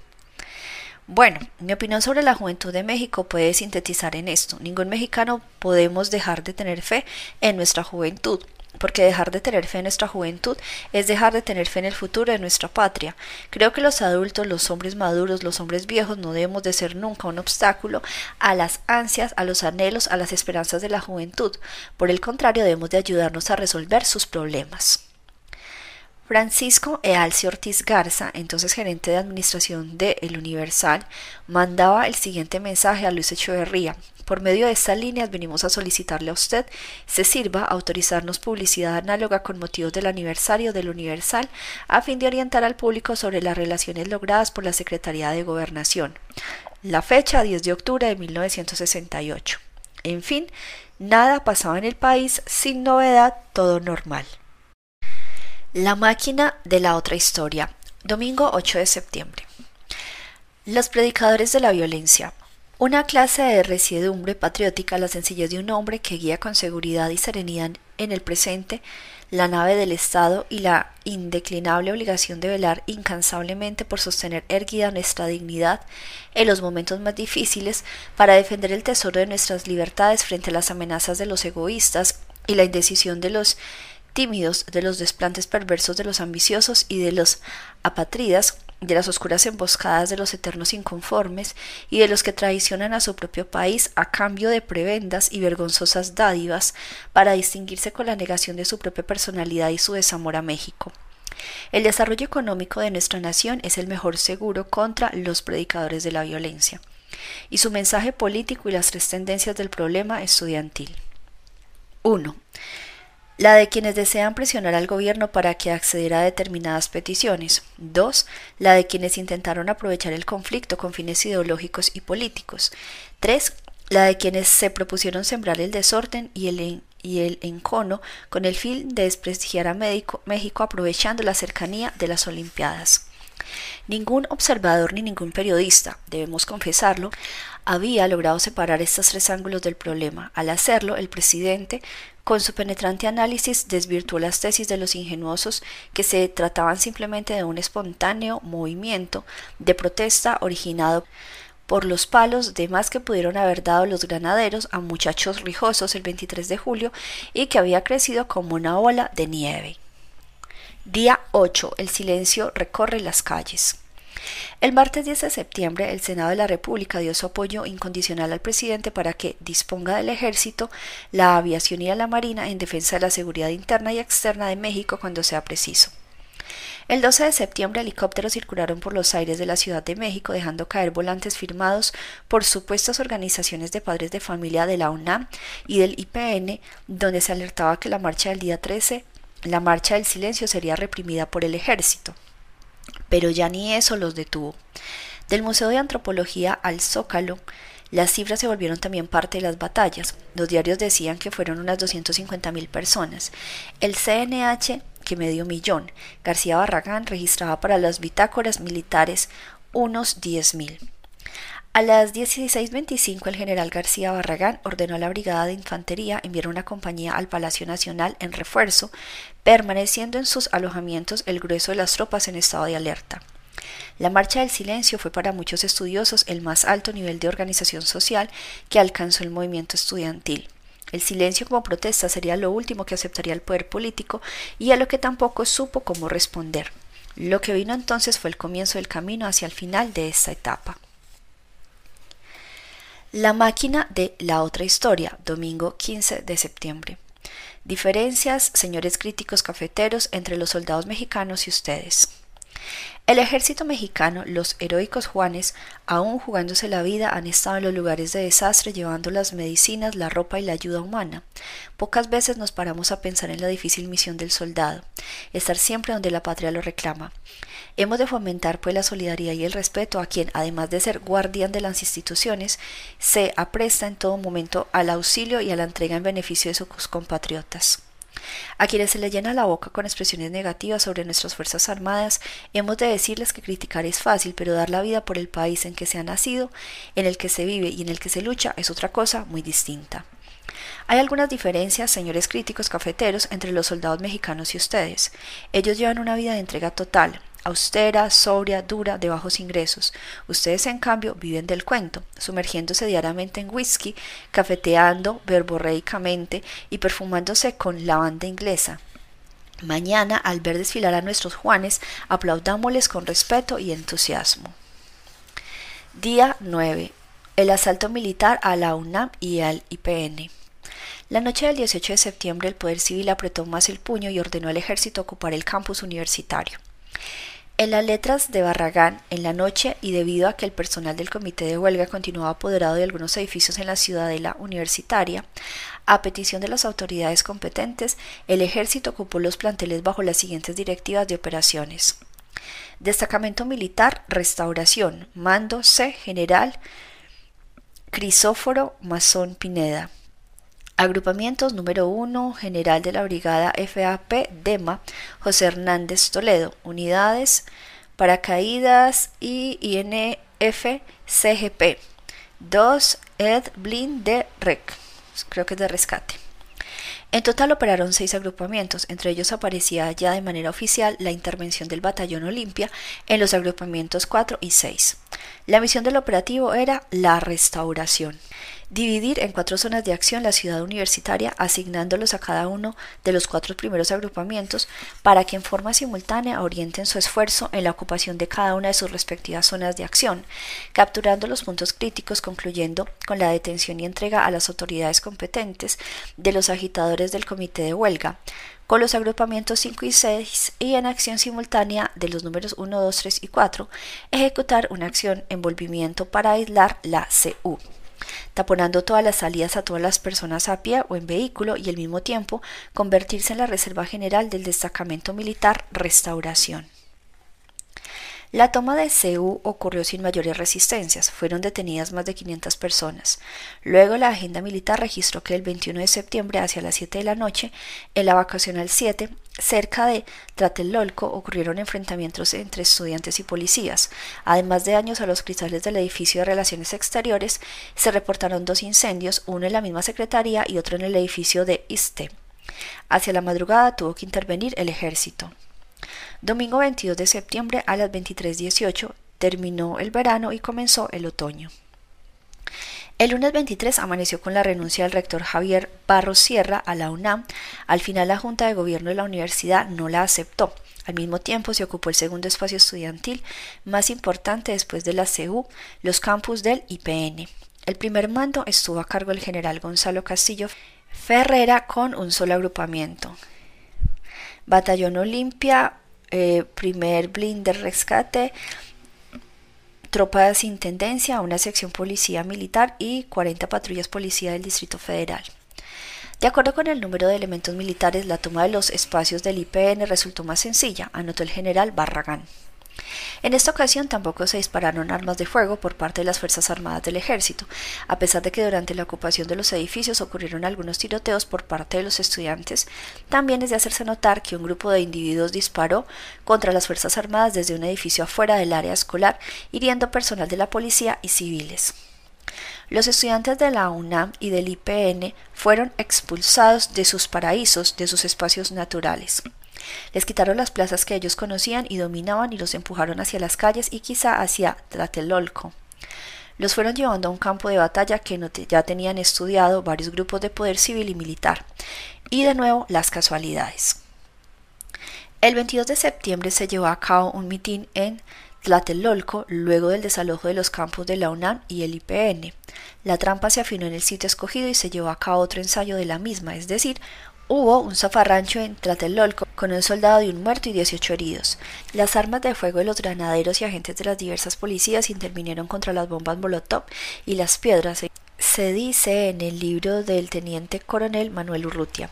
Bueno, mi opinión sobre la juventud de México puede sintetizar en esto. Ningún mexicano podemos dejar de tener fe en nuestra juventud, porque dejar de tener fe en nuestra juventud es dejar de tener fe en el futuro de nuestra patria. Creo que los adultos, los hombres maduros, los hombres viejos no debemos de ser nunca un obstáculo a las ansias, a los anhelos, a las esperanzas de la juventud. Por el contrario, debemos de ayudarnos a resolver sus problemas. Francisco Ealcio Ortiz Garza, entonces gerente de administración de El Universal, mandaba el siguiente mensaje a Luis Echeverría. Por medio de estas líneas venimos a solicitarle a usted se sirva a autorizarnos publicidad análoga con motivos del aniversario del Universal a fin de orientar al público sobre las relaciones logradas por la Secretaría de Gobernación. La fecha 10 de octubre de 1968. En fin, nada pasaba en el país, sin novedad, todo normal. La máquina de la otra historia. Domingo 8 de septiembre. Los predicadores de la violencia. Una clase de resiedumbre patriótica, la sencillez de un hombre que guía con seguridad y serenidad en el presente la nave del Estado y la indeclinable obligación de velar incansablemente por sostener erguida nuestra dignidad en los momentos más difíciles para defender el tesoro de nuestras libertades frente a las amenazas de los egoístas y la indecisión de los tímidos, de los desplantes perversos de los ambiciosos y de los apatridas, de las oscuras emboscadas de los eternos inconformes y de los que traicionan a su propio país a cambio de prebendas y vergonzosas dádivas para distinguirse con la negación de su propia personalidad y su desamor a México. El desarrollo económico de nuestra nación es el mejor seguro contra los predicadores de la violencia, y su mensaje político y las tres tendencias del problema estudiantil. 1. La de quienes desean presionar al gobierno para que accediera a determinadas peticiones. 2. La de quienes intentaron aprovechar el conflicto con fines ideológicos y políticos. 3. La de quienes se propusieron sembrar el desorden y el, y el encono con el fin de desprestigiar a México aprovechando la cercanía de las Olimpiadas. Ningún observador ni ningún periodista, debemos confesarlo, había logrado separar estos tres ángulos del problema. Al hacerlo, el presidente, con su penetrante análisis, desvirtuó las tesis de los ingenuosos que se trataban simplemente de un espontáneo movimiento de protesta originado por los palos de más que pudieron haber dado los granaderos a muchachos rijosos el 23 de julio y que había crecido como una ola de nieve. Día 8. El silencio recorre las calles. El martes 10 de septiembre, el Senado de la República dio su apoyo incondicional al presidente para que disponga del ejército, la aviación y la marina en defensa de la seguridad interna y externa de México cuando sea preciso. El 12 de septiembre helicópteros circularon por los aires de la Ciudad de México dejando caer volantes firmados por supuestas organizaciones de padres de familia de la UNAM y del IPN, donde se alertaba que la marcha del día 13 la marcha del silencio sería reprimida por el ejército. Pero ya ni eso los detuvo. Del Museo de Antropología al Zócalo, las cifras se volvieron también parte de las batallas. Los diarios decían que fueron unas 250.000 personas. El CNH, que medio millón. García Barragán registraba para las bitácoras militares unos 10.000. A las 16.25 el general García Barragán ordenó a la Brigada de Infantería enviar una compañía al Palacio Nacional en refuerzo, permaneciendo en sus alojamientos el grueso de las tropas en estado de alerta. La Marcha del Silencio fue para muchos estudiosos el más alto nivel de organización social que alcanzó el movimiento estudiantil. El silencio como protesta sería lo último que aceptaría el poder político y a lo que tampoco supo cómo responder. Lo que vino entonces fue el comienzo del camino hacia el final de esta etapa. La máquina de la otra historia, domingo 15 de septiembre. Diferencias, señores críticos cafeteros, entre los soldados mexicanos y ustedes. El ejército mexicano, los heroicos Juanes, aún jugándose la vida, han estado en los lugares de desastre llevando las medicinas, la ropa y la ayuda humana. Pocas veces nos paramos a pensar en la difícil misión del soldado, estar siempre donde la patria lo reclama. Hemos de fomentar pues la solidaridad y el respeto a quien, además de ser guardián de las instituciones, se apresta en todo momento al auxilio y a la entrega en beneficio de sus compatriotas. A quienes se le llena la boca con expresiones negativas sobre nuestras Fuerzas Armadas, hemos de decirles que criticar es fácil, pero dar la vida por el país en que se ha nacido, en el que se vive y en el que se lucha es otra cosa muy distinta. Hay algunas diferencias, señores críticos cafeteros, entre los soldados mexicanos y ustedes. Ellos llevan una vida de entrega total, austera, sobria, dura, de bajos ingresos. Ustedes, en cambio, viven del cuento, sumergiéndose diariamente en whisky, cafeteando verborreicamente y perfumándose con lavanda inglesa. Mañana, al ver desfilar a nuestros Juanes, aplaudámosles con respeto y entusiasmo. Día 9. El asalto militar a la UNAM y al IPN. La noche del 18 de septiembre el Poder Civil apretó más el puño y ordenó al ejército ocupar el campus universitario. En las letras de Barragán, en la noche y debido a que el personal del comité de huelga continuaba apoderado de algunos edificios en la ciudadela universitaria, a petición de las autoridades competentes, el ejército ocupó los planteles bajo las siguientes directivas de operaciones. Destacamento Militar Restauración, Mando C. General Crisóforo Mazón Pineda. Agrupamientos número 1, General de la Brigada FAP DEMA, José Hernández Toledo. Unidades, Paracaídas y INF CGP. 2, Ed Blin de REC, creo que es de rescate. En total operaron seis agrupamientos, entre ellos aparecía ya de manera oficial la intervención del Batallón Olimpia en los agrupamientos 4 y 6. La misión del operativo era la restauración. Dividir en cuatro zonas de acción la ciudad universitaria, asignándolos a cada uno de los cuatro primeros agrupamientos para que en forma simultánea orienten su esfuerzo en la ocupación de cada una de sus respectivas zonas de acción, capturando los puntos críticos, concluyendo con la detención y entrega a las autoridades competentes de los agitadores del comité de huelga, con los agrupamientos 5 y 6 y en acción simultánea de los números 1, 2, 3 y 4, ejecutar una acción envolvimiento para aislar la CU. taponando todas las salidas a todas las personas a pie o en vehículo y al mismo tiempo convertirse en la reserva general del destacamento militar Restauración. La toma de Ceú ocurrió sin mayores resistencias, fueron detenidas más de 500 personas. Luego la agenda militar registró que el 21 de septiembre hacia las 7 de la noche, en la vacacional 7, cerca de Tlatelolco, ocurrieron enfrentamientos entre estudiantes y policías. Además de daños a los cristales del edificio de Relaciones Exteriores, se reportaron dos incendios, uno en la misma secretaría y otro en el edificio de ISTE. Hacia la madrugada tuvo que intervenir el ejército. Domingo 22 de septiembre a las 23.18 terminó el verano y comenzó el otoño. El lunes 23 amaneció con la renuncia del rector Javier Barros Sierra a la UNAM. Al final la Junta de Gobierno de la universidad no la aceptó. Al mismo tiempo se ocupó el segundo espacio estudiantil más importante después de la CU, los campus del IPN. El primer mando estuvo a cargo del general Gonzalo Castillo Ferrera con un solo agrupamiento. Batallón Olimpia, eh, primer blinder rescate, tropas de intendencia, una sección policía militar y 40 patrullas policía del Distrito Federal. De acuerdo con el número de elementos militares, la toma de los espacios del IPN resultó más sencilla, anotó el general Barragán. En esta ocasión tampoco se dispararon armas de fuego por parte de las Fuerzas Armadas del Ejército, a pesar de que durante la ocupación de los edificios ocurrieron algunos tiroteos por parte de los estudiantes, también es de hacerse notar que un grupo de individuos disparó contra las Fuerzas Armadas desde un edificio afuera del área escolar, hiriendo personal de la policía y civiles. Los estudiantes de la UNAM y del IPN fueron expulsados de sus paraísos, de sus espacios naturales. Les quitaron las plazas que ellos conocían y dominaban y los empujaron hacia las calles y quizá hacia Tlatelolco. Los fueron llevando a un campo de batalla que ya tenían estudiado varios grupos de poder civil y militar. Y de nuevo las casualidades. El 22 de septiembre se llevó a cabo un mitin en Tlatelolco luego del desalojo de los campos de la UNAM y el IPN. La trampa se afinó en el sitio escogido y se llevó a cabo otro ensayo de la misma, es decir, Hubo un zafarrancho en Tlatelolco con un soldado y un muerto y 18 heridos. Las armas de fuego de los granaderos y agentes de las diversas policías intervinieron contra las bombas Molotov y las piedras. Se dice en el libro del teniente coronel Manuel Urrutia.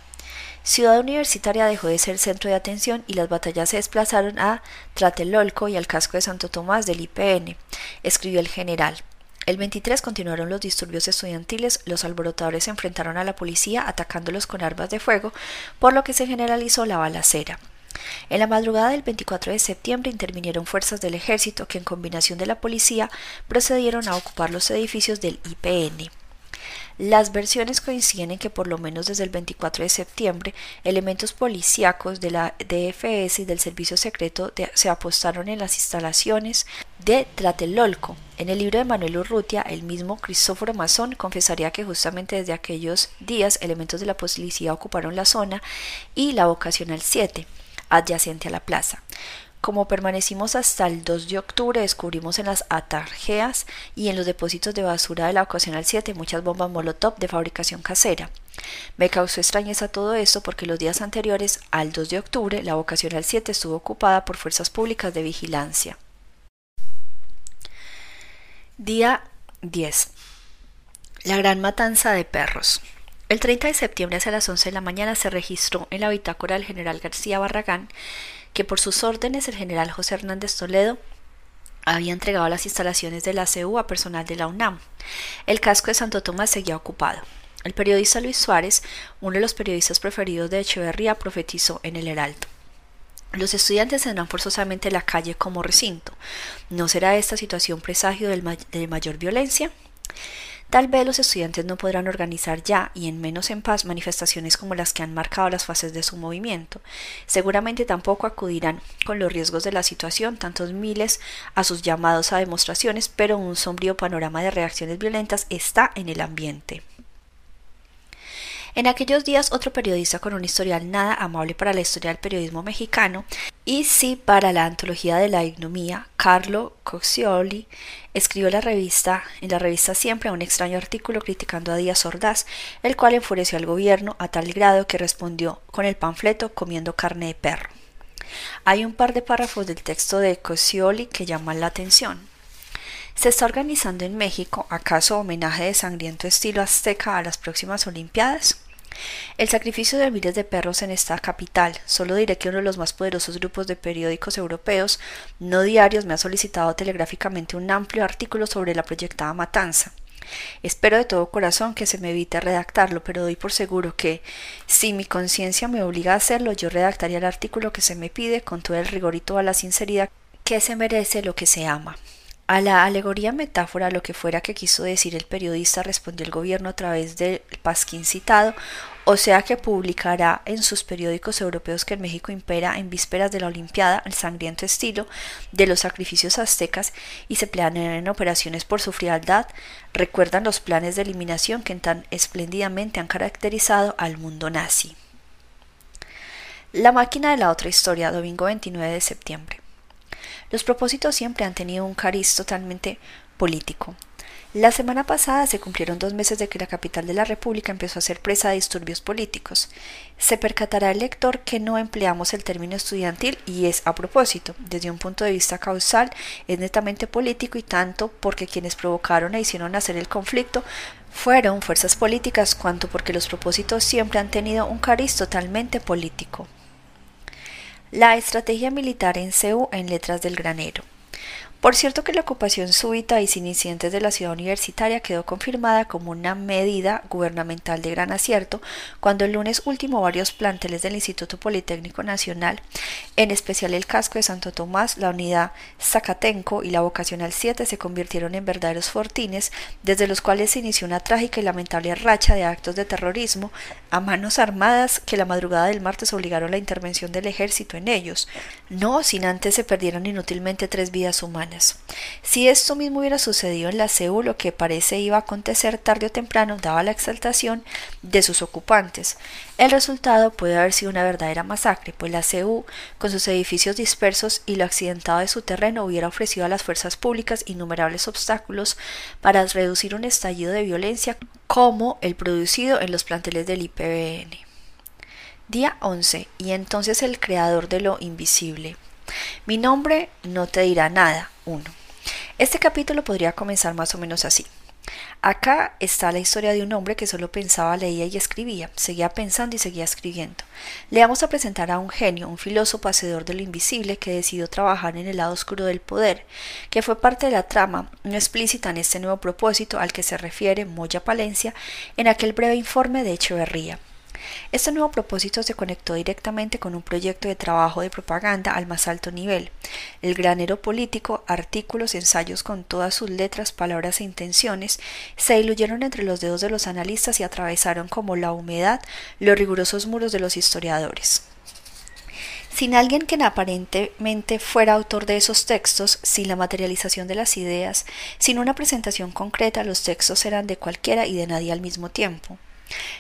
Ciudad Universitaria dejó de ser centro de atención y las batallas se desplazaron a Tlatelolco y al casco de Santo Tomás del IPN, escribió el general. El 23 continuaron los disturbios estudiantiles, los alborotadores se enfrentaron a la policía atacándolos con armas de fuego, por lo que se generalizó la balacera. En la madrugada del 24 de septiembre intervinieron fuerzas del ejército que en combinación de la policía procedieron a ocupar los edificios del IPN. Las versiones coinciden en que por lo menos desde el 24 de septiembre elementos policíacos de la DFS y del Servicio Secreto se apostaron en las instalaciones de Tlatelolco. En el libro de Manuel Urrutia, el mismo Cristóforo Mazón confesaría que justamente desde aquellos días elementos de la policía ocuparon la zona y la vocacional 7, adyacente a la plaza. Como permanecimos hasta el 2 de octubre, descubrimos en las atarjeas y en los depósitos de basura de la ocasional 7 muchas bombas Molotov de fabricación casera. Me causó extrañeza todo esto porque los días anteriores al 2 de octubre la vocacional 7 estuvo ocupada por fuerzas públicas de vigilancia. Día 10. La gran matanza de perros. El 30 de septiembre a las 11 de la mañana se registró en la bitácora del general García Barragán que por sus órdenes el general José Hernández Toledo había entregado las instalaciones de la CU a personal de la UNAM. El casco de Santo Tomás seguía ocupado. El periodista Luis Suárez, uno de los periodistas preferidos de Echeverría, profetizó en el Heraldo. Los estudiantes tendrán forzosamente la calle como recinto. ¿No será esta situación presagio de mayor violencia? Tal vez los estudiantes no podrán organizar ya y en menos en paz manifestaciones como las que han marcado las fases de su movimiento. Seguramente tampoco acudirán con los riesgos de la situación tantos miles a sus llamados a demostraciones, pero un sombrío panorama de reacciones violentas está en el ambiente. En aquellos días otro periodista con un historial nada amable para la historia del periodismo mexicano y sí para la antología de la ignomía, Carlo Coccioli, escribió la revista, en la revista Siempre un extraño artículo criticando a Díaz Ordaz, el cual enfureció al gobierno a tal grado que respondió con el panfleto comiendo carne de perro. Hay un par de párrafos del texto de Coccioli que llaman la atención. Se está organizando en México, acaso homenaje de sangriento estilo azteca a las próximas Olimpiadas. El sacrificio de miles de perros en esta capital. Solo diré que uno de los más poderosos grupos de periódicos europeos, no diarios, me ha solicitado telegráficamente un amplio artículo sobre la proyectada matanza. Espero de todo corazón que se me evite redactarlo, pero doy por seguro que, si mi conciencia me obliga a hacerlo, yo redactaría el artículo que se me pide con todo el rigor y toda la sinceridad que se merece lo que se ama. A la alegoría metáfora, lo que fuera que quiso decir el periodista, respondió el gobierno a través del pasquín citado, o sea que publicará en sus periódicos europeos que en México impera en vísperas de la Olimpiada el sangriento estilo de los sacrificios aztecas y se planean operaciones por su frialdad, recuerdan los planes de eliminación que tan espléndidamente han caracterizado al mundo nazi. La máquina de la otra historia, domingo 29 de septiembre. Los propósitos siempre han tenido un cariz totalmente político. La semana pasada se cumplieron dos meses de que la capital de la República empezó a ser presa de disturbios políticos. Se percatará el lector que no empleamos el término estudiantil y es a propósito. Desde un punto de vista causal es netamente político y tanto porque quienes provocaron e hicieron nacer el conflicto fueron fuerzas políticas cuanto porque los propósitos siempre han tenido un cariz totalmente político. La estrategia militar en CEU en letras del granero. Por cierto que la ocupación súbita y sin incidentes de la ciudad universitaria quedó confirmada como una medida gubernamental de gran acierto cuando el lunes último varios planteles del Instituto Politécnico Nacional, en especial el casco de Santo Tomás, la unidad Zacatenco y la vocacional 7 se convirtieron en verdaderos fortines desde los cuales se inició una trágica y lamentable racha de actos de terrorismo a manos armadas que la madrugada del martes obligaron la intervención del ejército en ellos, no sin antes se perdieran inútilmente tres vidas humanas. Si esto mismo hubiera sucedido en la CEU, lo que parece iba a acontecer tarde o temprano, daba la exaltación de sus ocupantes. El resultado puede haber sido una verdadera masacre, pues la CEU, con sus edificios dispersos y lo accidentado de su terreno, hubiera ofrecido a las fuerzas públicas innumerables obstáculos para reducir un estallido de violencia como el producido en los planteles del IPBN. Día 11. Y entonces el creador de lo invisible. Mi nombre no te dirá nada. 1. Este capítulo podría comenzar más o menos así. Acá está la historia de un hombre que solo pensaba, leía y escribía, seguía pensando y seguía escribiendo. Le vamos a presentar a un genio, un filósofo hacedor de lo invisible que decidió trabajar en el lado oscuro del poder, que fue parte de la trama no explícita en este nuevo propósito al que se refiere Moya Palencia en aquel breve informe de Echeverría. Este nuevo propósito se conectó directamente con un proyecto de trabajo de propaganda al más alto nivel. El granero político, artículos, ensayos con todas sus letras, palabras e intenciones, se diluyeron entre los dedos de los analistas y atravesaron como la humedad los rigurosos muros de los historiadores. Sin alguien que aparentemente fuera autor de esos textos, sin la materialización de las ideas, sin una presentación concreta, los textos eran de cualquiera y de nadie al mismo tiempo.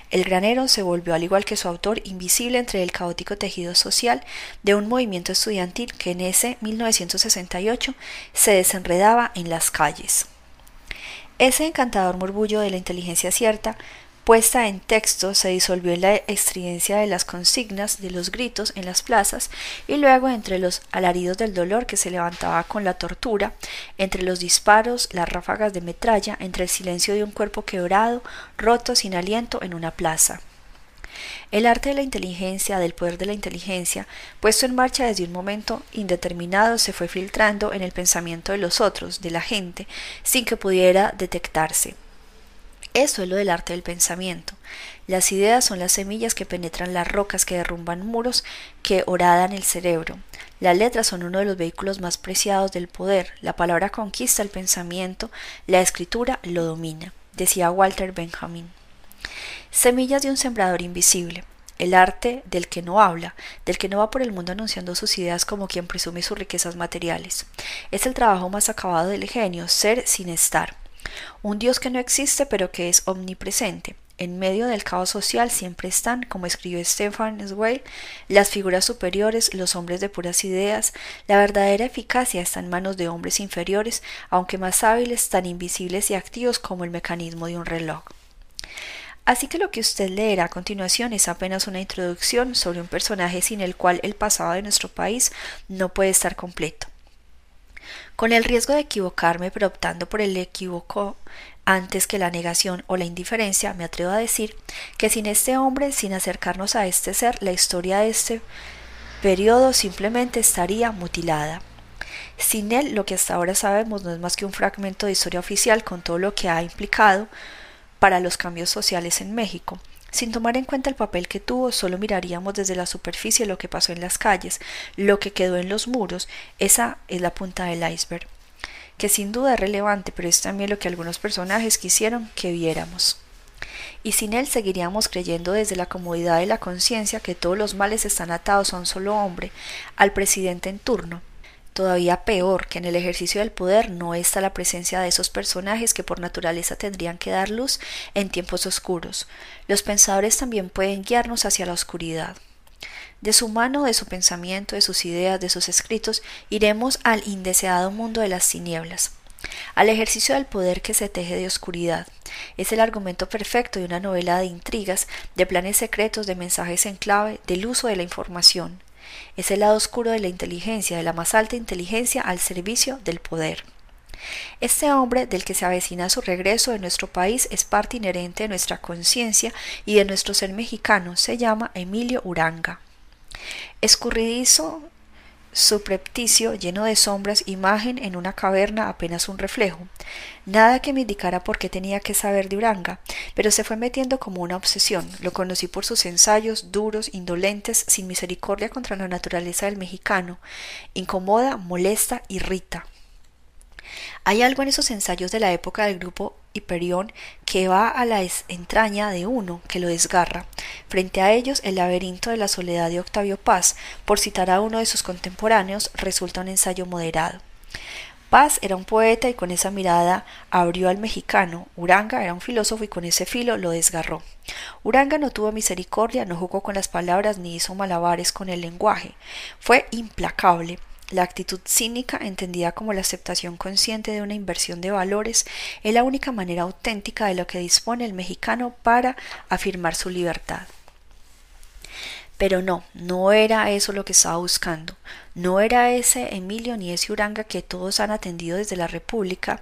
El granero se volvió, al igual que su autor, invisible entre el caótico tejido social de un movimiento estudiantil que en ese 1968 se desenredaba en las calles. Ese encantador murmullo de la inteligencia cierta puesta en texto se disolvió la estridencia de las consignas, de los gritos en las plazas y luego entre los alaridos del dolor que se levantaba con la tortura, entre los disparos, las ráfagas de metralla, entre el silencio de un cuerpo quebrado, roto, sin aliento en una plaza. El arte de la inteligencia, del poder de la inteligencia, puesto en marcha desde un momento indeterminado, se fue filtrando en el pensamiento de los otros, de la gente, sin que pudiera detectarse. Eso es lo del arte del pensamiento. Las ideas son las semillas que penetran las rocas, que derrumban muros, que horadan el cerebro. Las letras son uno de los vehículos más preciados del poder. La palabra conquista el pensamiento, la escritura lo domina, decía Walter Benjamin. Semillas de un sembrador invisible. El arte del que no habla, del que no va por el mundo anunciando sus ideas como quien presume sus riquezas materiales. Es el trabajo más acabado del genio, ser sin estar. Un Dios que no existe pero que es omnipresente. En medio del caos social siempre están, como escribió Stefan Zweig, las figuras superiores, los hombres de puras ideas. La verdadera eficacia está en manos de hombres inferiores, aunque más hábiles, tan invisibles y activos como el mecanismo de un reloj. Así que lo que usted leerá a continuación es apenas una introducción sobre un personaje sin el cual el pasado de nuestro país no puede estar completo. Con el riesgo de equivocarme, pero optando por el equívoco antes que la negación o la indiferencia, me atrevo a decir que sin este hombre, sin acercarnos a este ser, la historia de este periodo simplemente estaría mutilada. Sin él, lo que hasta ahora sabemos no es más que un fragmento de historia oficial con todo lo que ha implicado para los cambios sociales en México. Sin tomar en cuenta el papel que tuvo, solo miraríamos desde la superficie lo que pasó en las calles, lo que quedó en los muros, esa es la punta del iceberg, que sin duda es relevante, pero es también lo que algunos personajes quisieron que viéramos. Y sin él seguiríamos creyendo desde la comodidad de la conciencia que todos los males están atados a un solo hombre, al presidente en turno, Todavía peor que en el ejercicio del poder no está la presencia de esos personajes que por naturaleza tendrían que dar luz en tiempos oscuros. Los pensadores también pueden guiarnos hacia la oscuridad. De su mano, de su pensamiento, de sus ideas, de sus escritos, iremos al indeseado mundo de las tinieblas, al ejercicio del poder que se teje de oscuridad. Es el argumento perfecto de una novela de intrigas, de planes secretos, de mensajes en clave, del uso de la información es el lado oscuro de la inteligencia, de la más alta inteligencia al servicio del poder. Este hombre del que se avecina su regreso de nuestro país es parte inherente de nuestra conciencia y de nuestro ser mexicano. Se llama Emilio Uranga. Escurridizo suprepticio, lleno de sombras, imagen en una caverna apenas un reflejo. Nada que me indicara por qué tenía que saber de Uranga, pero se fue metiendo como una obsesión. Lo conocí por sus ensayos duros, indolentes, sin misericordia contra la naturaleza del mexicano. Incomoda, molesta, irrita. Hay algo en esos ensayos de la época del grupo Hiperión que va a la entraña de uno, que lo desgarra. Frente a ellos, el laberinto de la soledad de Octavio Paz, por citar a uno de sus contemporáneos, resulta un ensayo moderado. Paz era un poeta y con esa mirada abrió al mexicano. Uranga era un filósofo y con ese filo lo desgarró. Uranga no tuvo misericordia, no jugó con las palabras ni hizo malabares con el lenguaje. Fue implacable. La actitud cínica, entendida como la aceptación consciente de una inversión de valores, es la única manera auténtica de lo que dispone el mexicano para afirmar su libertad. Pero no, no era eso lo que estaba buscando. No era ese Emilio ni ese Uranga que todos han atendido desde la República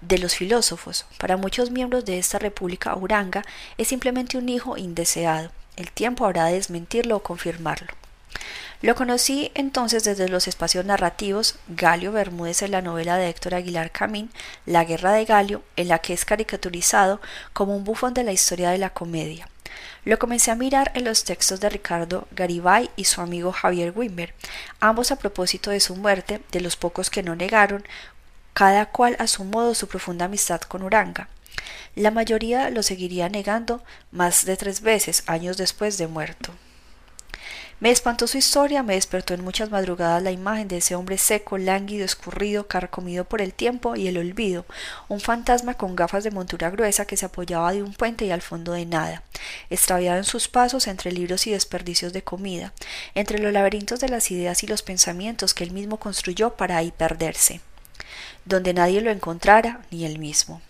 de los filósofos. Para muchos miembros de esta República, Uranga es simplemente un hijo indeseado. El tiempo habrá de desmentirlo o confirmarlo. Lo conocí entonces desde los espacios narrativos Galio Bermúdez en la novela de Héctor Aguilar Camín, La guerra de Galio, en la que es caricaturizado como un bufón de la historia de la comedia. Lo comencé a mirar en los textos de Ricardo Garibay y su amigo Javier Wimber, ambos a propósito de su muerte, de los pocos que no negaron, cada cual a su modo su profunda amistad con Uranga. La mayoría lo seguiría negando más de tres veces años después de muerto. Me espantó su historia, me despertó en muchas madrugadas la imagen de ese hombre seco, lánguido, escurrido, carcomido por el tiempo y el olvido, un fantasma con gafas de montura gruesa que se apoyaba de un puente y al fondo de nada, extraviado en sus pasos entre libros y desperdicios de comida, entre los laberintos de las ideas y los pensamientos que él mismo construyó para ahí perderse, donde nadie lo encontrara ni él mismo.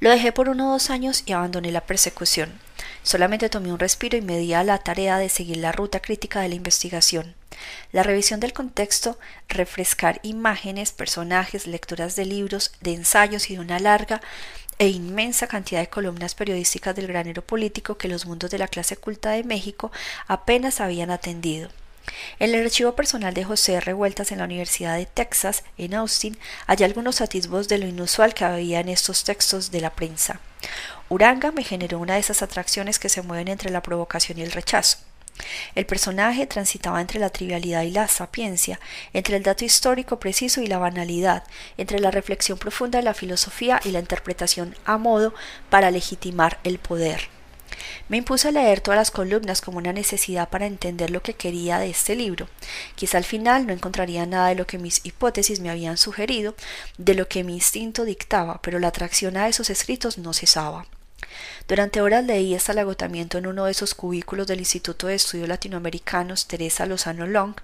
Lo dejé por uno o dos años y abandoné la persecución. Solamente tomé un respiro y me di a la tarea de seguir la ruta crítica de la investigación. La revisión del contexto, refrescar imágenes, personajes, lecturas de libros, de ensayos y de una larga e inmensa cantidad de columnas periodísticas del granero político que los mundos de la clase culta de México apenas habían atendido. En el archivo personal de José Revueltas en la Universidad de Texas, en Austin, hay algunos atisbos de lo inusual que había en estos textos de la prensa. Uranga me generó una de esas atracciones que se mueven entre la provocación y el rechazo. El personaje transitaba entre la trivialidad y la sapiencia, entre el dato histórico preciso y la banalidad, entre la reflexión profunda de la filosofía y la interpretación a modo para legitimar el poder. Me impuse a leer todas las columnas como una necesidad para entender lo que quería de este libro. Quizá al final no encontraría nada de lo que mis hipótesis me habían sugerido, de lo que mi instinto dictaba, pero la atracción a esos escritos no cesaba. Durante horas leí hasta el agotamiento en uno de esos cubículos del Instituto de Estudios Latinoamericanos Teresa Lozano Long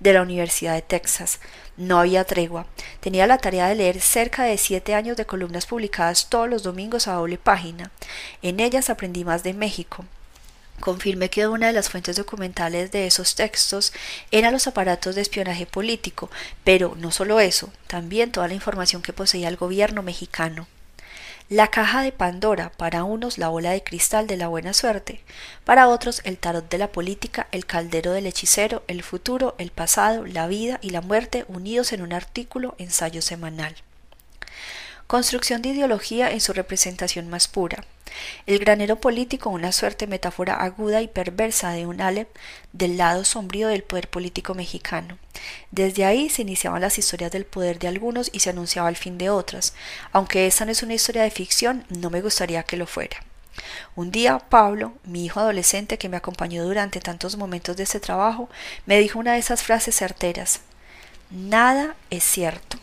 de la Universidad de Texas. No había tregua. Tenía la tarea de leer cerca de siete años de columnas publicadas todos los domingos a doble página. En ellas aprendí más de México, Confirmé que una de las fuentes documentales de esos textos eran los aparatos de espionaje político, pero no solo eso, también toda la información que poseía el gobierno mexicano. La caja de Pandora, para unos la bola de cristal de la buena suerte, para otros el tarot de la política, el caldero del hechicero, el futuro, el pasado, la vida y la muerte unidos en un artículo ensayo semanal. Construcción de ideología en su representación más pura. El granero político, una suerte metáfora aguda y perversa de un Alep del lado sombrío del poder político mexicano. Desde ahí se iniciaban las historias del poder de algunos y se anunciaba el fin de otras. Aunque esta no es una historia de ficción, no me gustaría que lo fuera. Un día Pablo, mi hijo adolescente que me acompañó durante tantos momentos de ese trabajo, me dijo una de esas frases certeras Nada es cierto.